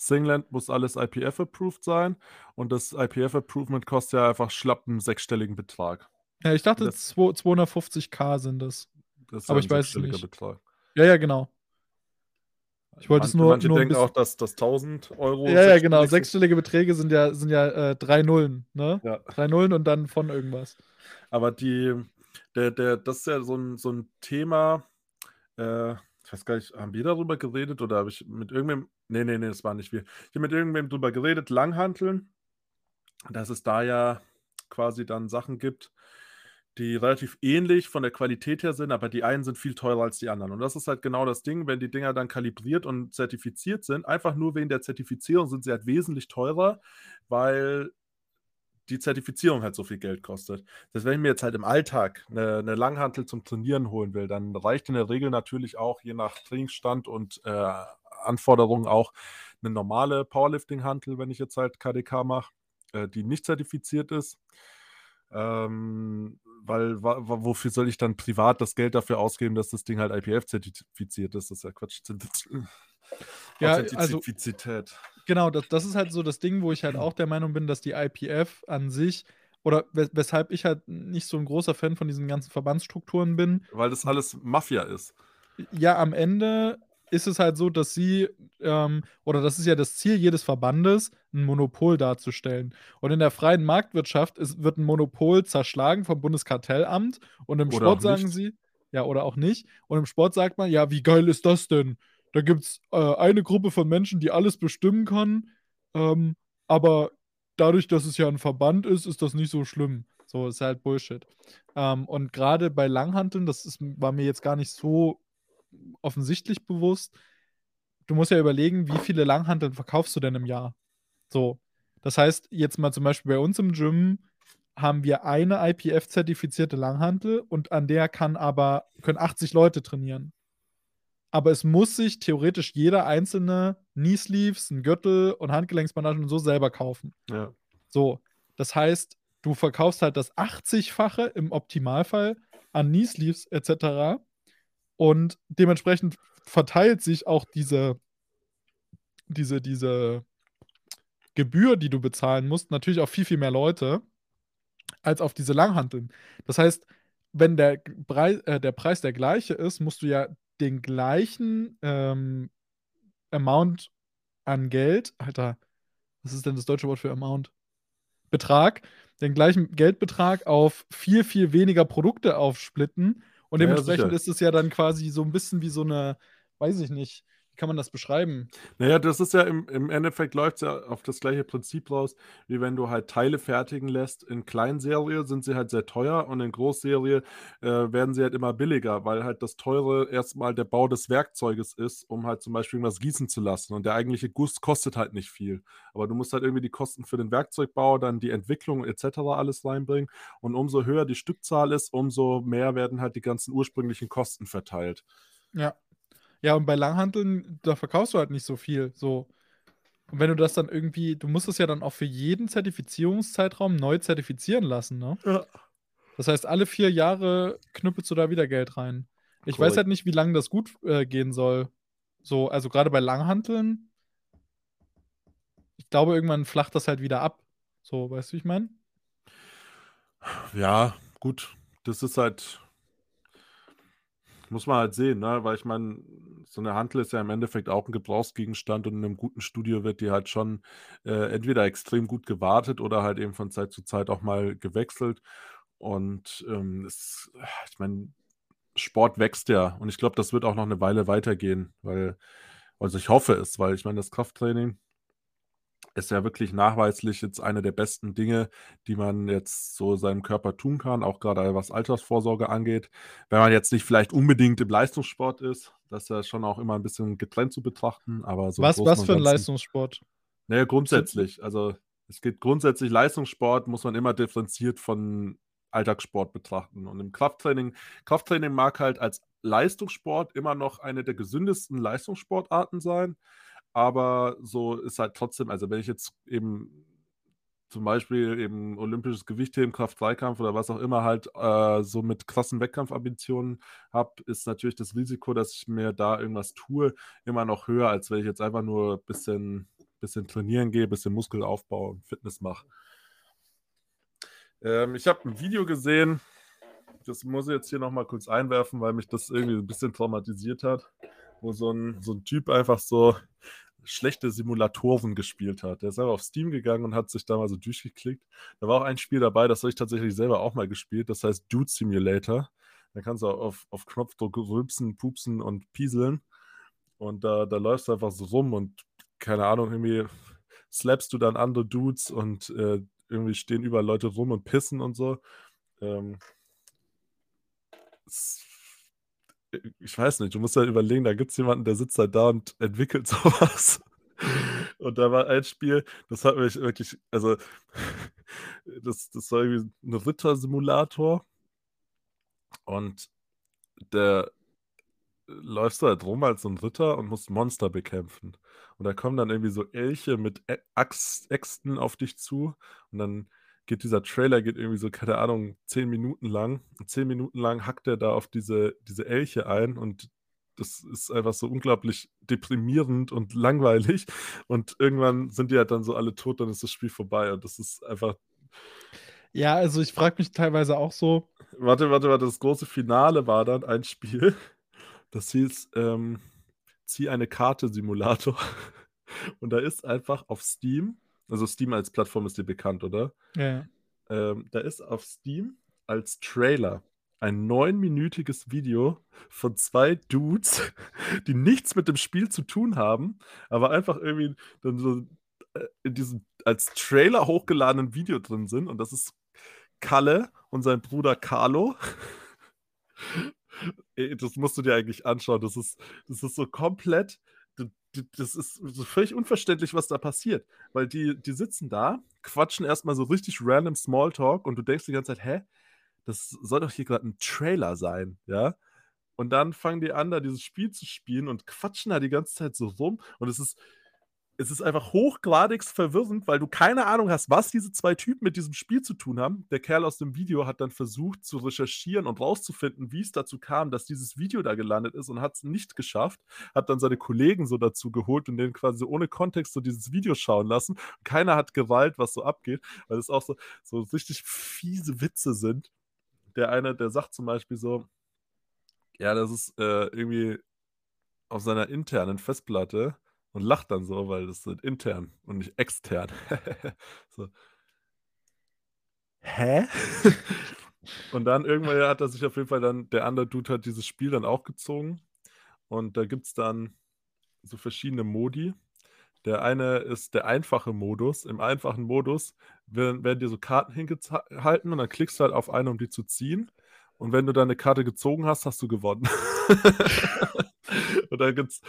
Singlet muss alles IPF-approved sein und das IPF-Approvement kostet ja einfach schlappen sechsstelligen Betrag. Ja, ich dachte, das- 2- 250k sind das. Das ist Aber ja ich weiß es nicht. Betrag. Ja, ja, genau. Ich wollte es nur- Manche nur denken auch, dass das 1000 Euro. ja, ja, genau. Sechsstellige Beträge sind ja, sind ja äh, drei Nullen, ne? Ja. Drei Nullen und dann von irgendwas. Aber die, der, der, das ist ja so ein, so ein Thema, äh, ich weiß gar nicht, haben wir darüber geredet oder habe ich mit irgendwem, nee, nee, nee, das war nicht wir. Ich habe mit irgendwem drüber geredet, Langhanteln, dass es da ja quasi dann Sachen gibt, die relativ ähnlich von der Qualität her sind, aber die einen sind viel teurer als die anderen. Und das ist halt genau das Ding, wenn die Dinger dann kalibriert und zertifiziert sind, einfach nur wegen der Zertifizierung sind sie halt wesentlich teurer, weil die Zertifizierung halt so viel Geld kostet. Das heißt, wenn ich mir jetzt halt im Alltag eine, eine Langhantel zum Trainieren holen will, dann reicht in der Regel natürlich auch je nach Trainingsstand und äh, Anforderungen auch eine normale Powerlifting-Hantel, wenn ich jetzt halt KDK mache, äh, die nicht zertifiziert ist. Ähm, weil wofür soll ich dann privat das Geld dafür ausgeben, dass das Ding halt IPF-zertifiziert ist? Das ist ja Quatsch. (laughs) Ja, also- Authentizität. Genau, das, das ist halt so das Ding, wo ich halt auch der Meinung bin, dass die IPF an sich, oder wes weshalb ich halt nicht so ein großer Fan von diesen ganzen Verbandsstrukturen bin, Weil das alles Mafia ist. ja, am Ende ist es halt so, dass sie, ähm, oder das ist ja das Ziel jedes Verbandes, ein Monopol darzustellen. Und in der freien Marktwirtschaft ist, wird ein Monopol zerschlagen vom Bundeskartellamt und im Oder Sport sagen sie, ja, oder auch nicht. Und im Sport sagt man, ja, wie geil ist das denn? Da gibt es äh, eine Gruppe von Menschen, die alles bestimmen kann, ähm, aber dadurch, dass es ja ein Verband ist, ist das nicht so schlimm. So, ist halt Bullshit. Ähm, und gerade bei Langhanteln, das ist, war mir jetzt gar nicht so offensichtlich bewusst. Du musst ja überlegen, wie viele Langhanteln verkaufst du denn im Jahr? So. Das heißt, jetzt mal zum Beispiel bei uns im Gym haben wir eine IPF-zertifizierte Langhantel und an der kann aber, können 80 Leute trainieren. Aber es muss sich theoretisch jeder einzelne Knee-Sleeves, ein Gürtel und Handgelenksbandagen und so selber kaufen. Ja. So, das heißt, du verkaufst halt das 80-fache im Optimalfall an Knee-Sleeves etc. Und dementsprechend verteilt sich auch diese, diese, diese Gebühr, die du bezahlen musst, natürlich auf viel, viel mehr Leute als auf diese Langhanteln. Das heißt, wenn der, Preis, äh, der Preis der gleiche ist, musst du ja den gleichen ähm, Amount an Geld, Alter, was ist denn das deutsche Wort für Amount? Betrag, den gleichen Geldbetrag auf viel, viel weniger Produkte aufsplitten. Und Ja, dementsprechend sicher. ist es ja dann quasi so ein bisschen wie so eine, weiß ich nicht, kann man das beschreiben? Naja, das ist ja im, im Endeffekt läuft es ja auf das gleiche Prinzip raus, wie wenn du halt Teile fertigen lässt. In Kleinserie sind sie halt sehr teuer und in Großserie äh, werden sie halt immer billiger, weil halt das Teure erstmal der Bau des Werkzeuges ist, um halt zum Beispiel irgendwas gießen zu lassen. Und der eigentliche Guss kostet halt nicht viel. Aber du musst halt irgendwie die Kosten für den Werkzeugbau, dann die Entwicklung etc. alles reinbringen. Und umso höher die Stückzahl ist, umso mehr werden halt die ganzen ursprünglichen Kosten verteilt. Ja. Ja, und bei Langhanteln, da verkaufst du halt nicht so viel. So. Und wenn du das dann irgendwie, du musst es ja dann auch für jeden Zertifizierungszeitraum neu zertifizieren lassen, ne? Ja. Das heißt, alle vier Jahre knüppelst du da wieder Geld rein. Ich weiß halt nicht, wie lange das gut äh, gehen soll. So, also gerade bei Langhanteln. Ich glaube, irgendwann flacht das halt wieder ab. So, weißt du, wie ich meine? Ja, gut. Das ist halt. Muss man halt sehen, ne? Weil ich meine, so eine Hantel ist ja im Endeffekt auch ein Gebrauchsgegenstand und in einem guten Studio wird die halt schon äh, entweder extrem gut gewartet oder halt eben von Zeit zu Zeit auch mal gewechselt. Und ähm, es, ich meine, Sport wächst ja und ich glaube, das wird auch noch eine Weile weitergehen, weil, also ich hoffe es, weil ich meine, das Krafttraining ist ja wirklich nachweislich jetzt eine der besten Dinge, die man jetzt so seinem Körper tun kann, auch gerade was Altersvorsorge angeht. Wenn man jetzt nicht vielleicht unbedingt im Leistungssport ist, das ist ja schon auch immer ein bisschen getrennt zu betrachten, aber so Was, was für ein Leistungssport? Naja, grundsätzlich. Also es geht grundsätzlich Leistungssport, muss man immer differenziert von Alltagssport betrachten. Und im Krafttraining, Krafttraining mag halt als Leistungssport immer noch eine der gesündesten Leistungssportarten sein. Aber so ist halt trotzdem, also wenn ich jetzt eben zum Beispiel eben olympisches Gewichtheben, Kraft-Dreikampf oder was auch immer halt äh, so mit krassen Wettkampfambitionen habe, ist natürlich das Risiko, dass ich mir da irgendwas tue, immer noch höher, als wenn ich jetzt einfach nur ein bisschen, bisschen trainieren gehe, ein bisschen Muskelaufbau und Fitness mache. Ähm, ich habe ein Video gesehen, das muss ich jetzt hier nochmal kurz einwerfen, weil mich das irgendwie ein bisschen traumatisiert hat, wo so ein, so ein Typ einfach so schlechte Simulatoren gespielt hat. Der ist einfach auf Steam gegangen und hat sich da mal so durchgeklickt. Da war auch ein Spiel dabei, das habe ich tatsächlich selber auch mal gespielt, das heißt Dude Simulator. Da kannst du auf, auf Knopfdruck rülpsen, pupsen und pieseln. Und da, da läufst du einfach so rum und keine Ahnung, irgendwie slappst du dann andere Dudes und äh, irgendwie stehen überall Leute rum und pissen und so. Ähm, ich weiß nicht, du musst halt überlegen, da gibt es jemanden, der sitzt halt da und entwickelt (laughs) sowas. Und da war ein Spiel, das hat mich wirklich, also, (laughs) das, das war irgendwie ein Ritter-Simulator. Und der, läufst du halt rum als so ein Ritter und musst Monster bekämpfen. Und da kommen dann irgendwie so Elche mit Axt, Äxten auf dich zu. Und dann geht dieser Trailer, geht irgendwie so, keine Ahnung, zehn Minuten lang. Und zehn Minuten lang hackt er da auf diese, diese Elche ein und das ist einfach so unglaublich deprimierend und (laughs) langweilig. Und irgendwann sind die halt dann so alle tot, dann ist das Spiel vorbei. Und das ist einfach. Ja, also ich frage mich teilweise auch so. Warte, warte, warte, das große Finale war dann ein Spiel. (laughs) Das hieß ähm, Zieh eine Karte-Simulator. (laughs) Und da ist einfach auf Steam, also Steam als Plattform ist dir bekannt, oder? Ja. Ähm, da ist auf Steam als Trailer ein neunminütiges Video von zwei Dudes, (laughs) die nichts mit dem Spiel zu tun haben, aber einfach irgendwie dann so äh, in diesem als Trailer hochgeladenen Video drin sind. Und das ist Kalle und sein Bruder Carlo. (laughs) Das musst du dir eigentlich anschauen. Das ist, das ist so komplett, das ist so völlig unverständlich, was da passiert. Weil die, die sitzen da, quatschen erstmal so richtig random Smalltalk und du denkst die ganze Zeit, hä? Das soll doch hier gerade ein Trailer sein, ja? Und dann fangen die an, da dieses Spiel zu spielen und quatschen da die ganze Zeit so rum. Und es ist, es ist einfach hochgradig verwirrend, weil du keine Ahnung hast, was diese zwei Typen mit diesem Spiel zu tun haben. Der Kerl aus dem Video hat dann versucht zu recherchieren und rauszufinden, wie es dazu kam, dass dieses Video da gelandet ist und hat es nicht geschafft. Hat dann seine Kollegen so dazu geholt und denen quasi ohne Kontext so dieses Video schauen lassen. keiner hat Gewalt, was so abgeht, weil es auch so, so richtig fiese Witze sind. Der eine, der sagt zum Beispiel so, ja, das ist äh, irgendwie auf seiner internen Festplatte und lacht dann so, weil das sind intern und nicht extern. (laughs) so. Hä? (laughs) und dann irgendwann hat er sich auf jeden Fall dann, der andere Dude hat dieses Spiel dann auch gezogen. Und da gibt es dann so verschiedene Modi. Der eine ist der einfache Modus. Im einfachen Modus werden, werden dir so Karten hingehalten und dann klickst du halt auf eine, um die zu ziehen. Und wenn du deine Karte gezogen hast, hast du gewonnen. (laughs) Und dann gibt es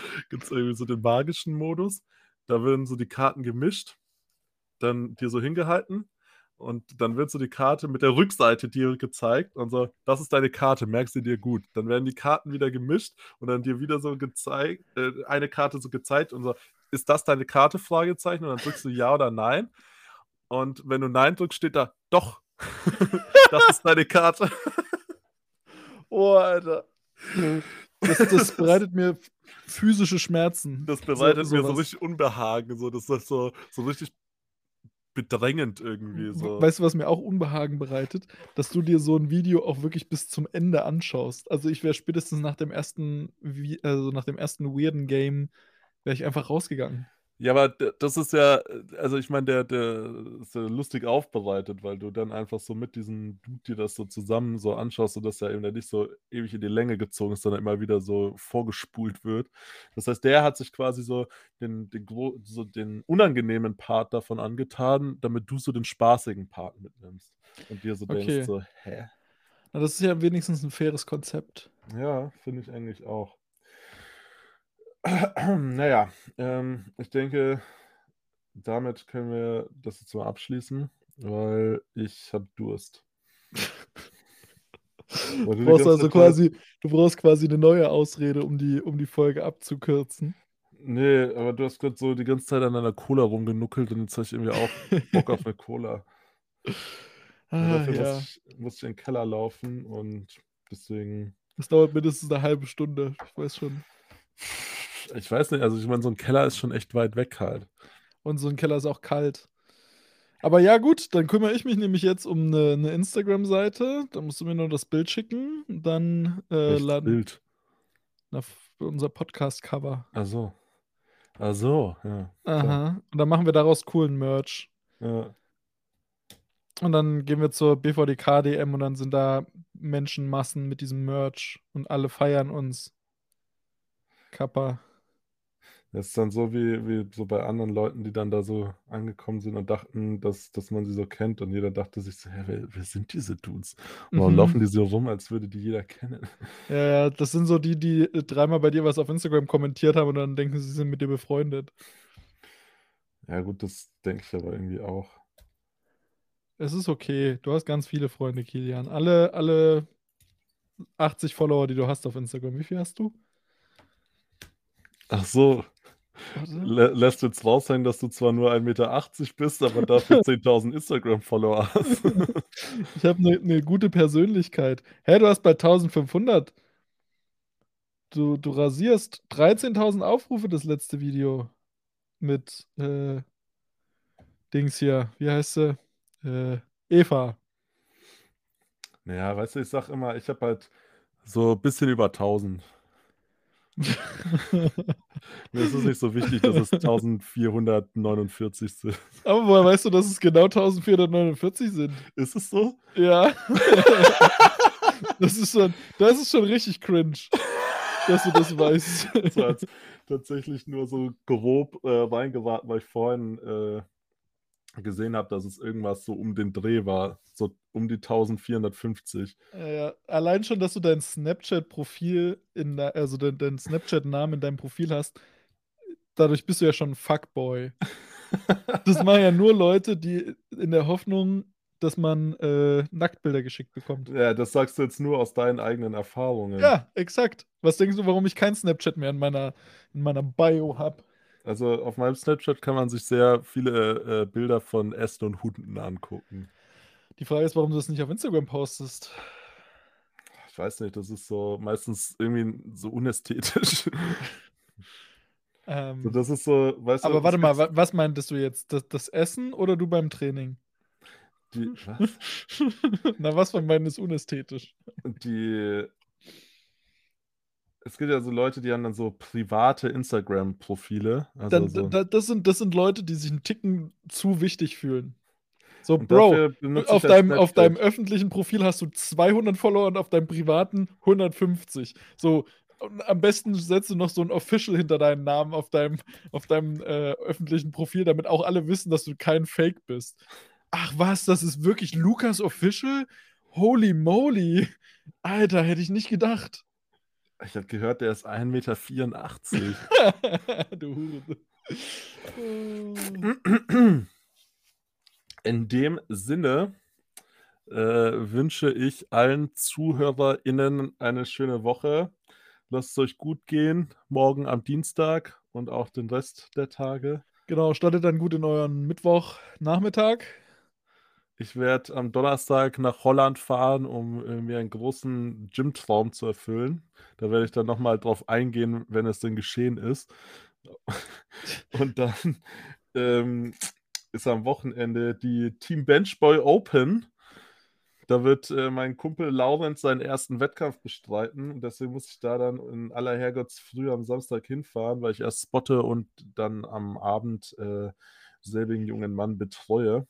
irgendwie so den magischen Modus. Da werden so die Karten gemischt, dann dir so hingehalten und dann wird so die Karte mit der Rückseite dir gezeigt und so, das ist deine Karte, merkst du dir gut. Dann werden die Karten wieder gemischt und dann dir wieder so gezeigt, äh, eine Karte so gezeigt und so, ist das deine Karte? Fragezeichen. Und dann drückst du Ja oder Nein. Und wenn du Nein drückst, steht da, doch, (laughs) das ist deine Karte. Oh, Alter. Das, das bereitet mir physische Schmerzen. Das bereitet So- mir so richtig Unbehagen. So, das ist so, so richtig bedrängend irgendwie. So. Weißt du, was mir auch Unbehagen bereitet? Dass du dir so ein Video auch wirklich bis zum Ende anschaust. Also ich wäre spätestens nach dem ersten, also nach dem ersten weirden Game, wäre ich einfach rausgegangen. Ja, aber das ist ja, also ich meine, der, der ist ja lustig aufbereitet, weil du dann einfach so mit diesem Dude dir das so zusammen so anschaust, sodass ja eben nicht so ewig in die Länge gezogen ist, sondern immer wieder so vorgespult wird. Das heißt, der hat sich quasi so den, den, so den unangenehmen Part davon angetan, damit du so den spaßigen Part mitnimmst. Und dir so Okay. denkst, so, hä? Na, das ist ja wenigstens ein faires Konzept. Ja, finde ich eigentlich auch. (clears throat) Naja, ähm, ich denke, damit können wir das jetzt mal abschließen, weil ich habe Durst. (laughs) Du brauchst also quasi, du brauchst quasi eine neue Ausrede, um die, um die Folge abzukürzen. Nee, aber du hast gerade so die ganze Zeit an deiner Cola rumgenuckelt und jetzt habe ich irgendwie auch Bock auf eine Cola. (laughs) Ah, dafür ja. muss, ich, muss ich in den Keller laufen und deswegen, Das dauert mindestens eine halbe Stunde. Ich weiß schon. (laughs) ich weiß nicht, also ich meine, so ein Keller ist schon echt weit weg halt. Und so ein Keller ist auch kalt. Aber ja, gut, dann kümmere ich mich nämlich jetzt um eine, eine Instagram-Seite. Da musst du mir nur das Bild schicken. Dann äh, Welches laden Bild. na, unser Podcast-Cover. Ach so. Ach so, ja. klar. Aha. Und dann machen wir daraus coolen Merch. Ja. Und dann gehen wir zur BVDK-DM und dann sind da Menschenmassen mit diesem Merch und alle feiern uns. Kappa. Das ist dann so wie, wie so bei anderen Leuten, die dann da so angekommen sind und dachten, dass, dass man sie so kennt. Und jeder dachte sich so, hä, wer, wer sind diese Dudes? Warum Mhm. laufen die so rum, als würde die jeder kennen? Ja, das sind so die, die äh, dreimal bei dir was auf Instagram kommentiert haben und dann denken, sie sind mit dir befreundet. Ja, gut, das denke ich aber irgendwie auch. Es ist okay. Du hast ganz viele Freunde, Kilian. Alle, alle 80 Follower, die du hast auf Instagram. Wie viel hast du? Ach so. Lä lässt jetzt raushängen, dass du zwar nur 1,80 Meter bist, aber dafür (laughs) 10.000 Instagram-Follower hast. (laughs) Ich habe eine ne gute Persönlichkeit. Hä, du hast bei 1500. Du, du rasierst 13.000 Aufrufe das letzte Video. Mit äh, Dings hier. Wie heißt sie? Äh, Eva. Naja, weißt du, ich sag immer, ich habe halt so ein bisschen über 1000. (laughs) Mir ist es nicht so wichtig, dass es 1449 sind. Aber woher weißt du, dass es genau 1449 sind? Ist es so? Ja. (laughs) das ist schon, das ist schon richtig cringe, dass du das weißt. (laughs) So als tatsächlich nur so grob äh, reingeraten, weil ich vorhin äh, gesehen habe, dass es irgendwas so um den Dreh war. So um die 1450. Ja, ja. Allein schon, dass du dein Snapchat-Profil in also dein, dein Snapchat-Namen in deinem Profil hast, dadurch bist du ja schon ein Fuckboy. (laughs) Das machen ja nur Leute, die in der Hoffnung, dass man äh, Nacktbilder geschickt bekommt. Ja, das sagst du jetzt nur aus deinen eigenen Erfahrungen. Ja, exakt. Was denkst du, warum ich kein Snapchat mehr in meiner, in meiner Bio habe? Also auf meinem Snapchat kann man sich sehr viele äh, Bilder von Essen und Hunden angucken. Die Frage ist, warum du das nicht auf Instagram postest. Ich weiß nicht, das ist so meistens irgendwie so unästhetisch. (laughs) Ähm, So, das ist so, weißt du, aber warte ich mal, wa was meintest du jetzt? Das, das Essen oder du beim Training? Die, (laughs) was? Na, was von beiden ist unästhetisch? Die. Es gibt ja so Leute, die haben dann so private Instagram-Profile. Also Dann, so. da, das, sind, das sind Leute, die sich einen Ticken zu wichtig fühlen. So, Und Bro, auf deinem, auf deinem öffentlichen Profil hast du 200 Follower und auf deinem privaten 150. So, am besten setzt du noch so ein Official hinter deinen Namen auf deinem, auf deinem äh, öffentlichen Profil, damit auch alle wissen, dass du kein Fake bist. Ach was, das ist wirklich Lukas Official? Holy moly. Alter, hätte ich nicht gedacht. Ich habe gehört, der ist 1,84 Meter. (laughs) du Hure. (clears throat) In dem Sinne äh, wünsche ich allen ZuhörerInnen eine schöne Woche. Lasst es euch gut gehen. Morgen am Dienstag und auch den Rest der Tage. Genau, startet dann gut in euren Mittwochnachmittag. Ich werde am Donnerstag nach Holland fahren, um äh, mir einen großen Gym-Traum zu erfüllen. Da werde ich dann nochmal drauf eingehen, wenn es denn geschehen ist. (laughs) Und dann ähm, ist am Wochenende die Team Benchboy Open. Da wird äh, mein Kumpel Laurent seinen ersten Wettkampf bestreiten. Und deswegen muss ich da dann in aller Herrgottsfrüh am Samstag hinfahren, weil ich erst spotte und dann am Abend äh, selbigen jungen Mann betreue.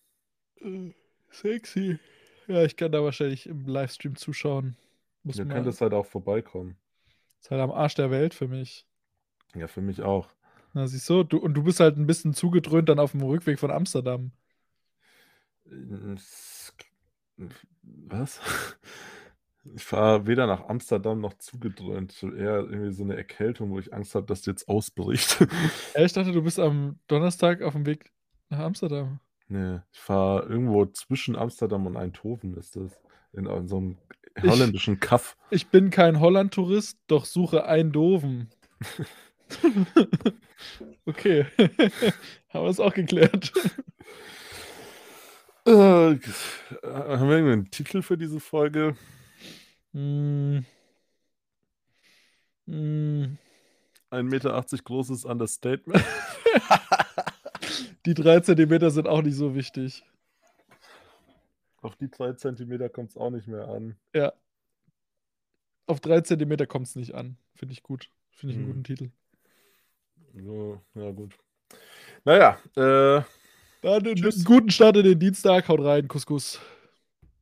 Sexy. Ja, ich kann da wahrscheinlich im Livestream zuschauen. Muss Ihr könnt es halt auch vorbeikommen. Ist halt am Arsch der Welt für mich. Ja, für mich auch. Na, siehst du, du, und du bist halt ein bisschen zugedröhnt dann auf dem Rückweg von Amsterdam. Was? (laughs) Ich fahre weder nach Amsterdam noch zugedröhnt. Eher irgendwie so eine Erkältung, wo ich Angst habe, dass die jetzt ausbricht. (laughs) Ja, ich dachte, du bist am Donnerstag auf dem Weg nach Amsterdam. Nee, ich fahre irgendwo zwischen Amsterdam und Eindhoven ist das. In, in so einem holländischen Kaff. Ich bin kein Holland-Tourist, doch suche Eindhoven. (laughs) okay. (laughs) Haben wir es auch geklärt. Äh, haben wir irgendeinen Titel für diese Folge? Mm. Mm. 1,80 Meter großes Understatement. (laughs) die drei Zentimeter sind auch nicht so wichtig. Auf die drei Zentimeter kommt es auch nicht mehr an. Ja. Auf drei Zentimeter kommt es nicht an. Finde ich gut. Finde ich einen hm. guten Titel. So, ja, gut. Naja, äh. Dann einen guten Start in den Dienstag. Haut rein, Couscous.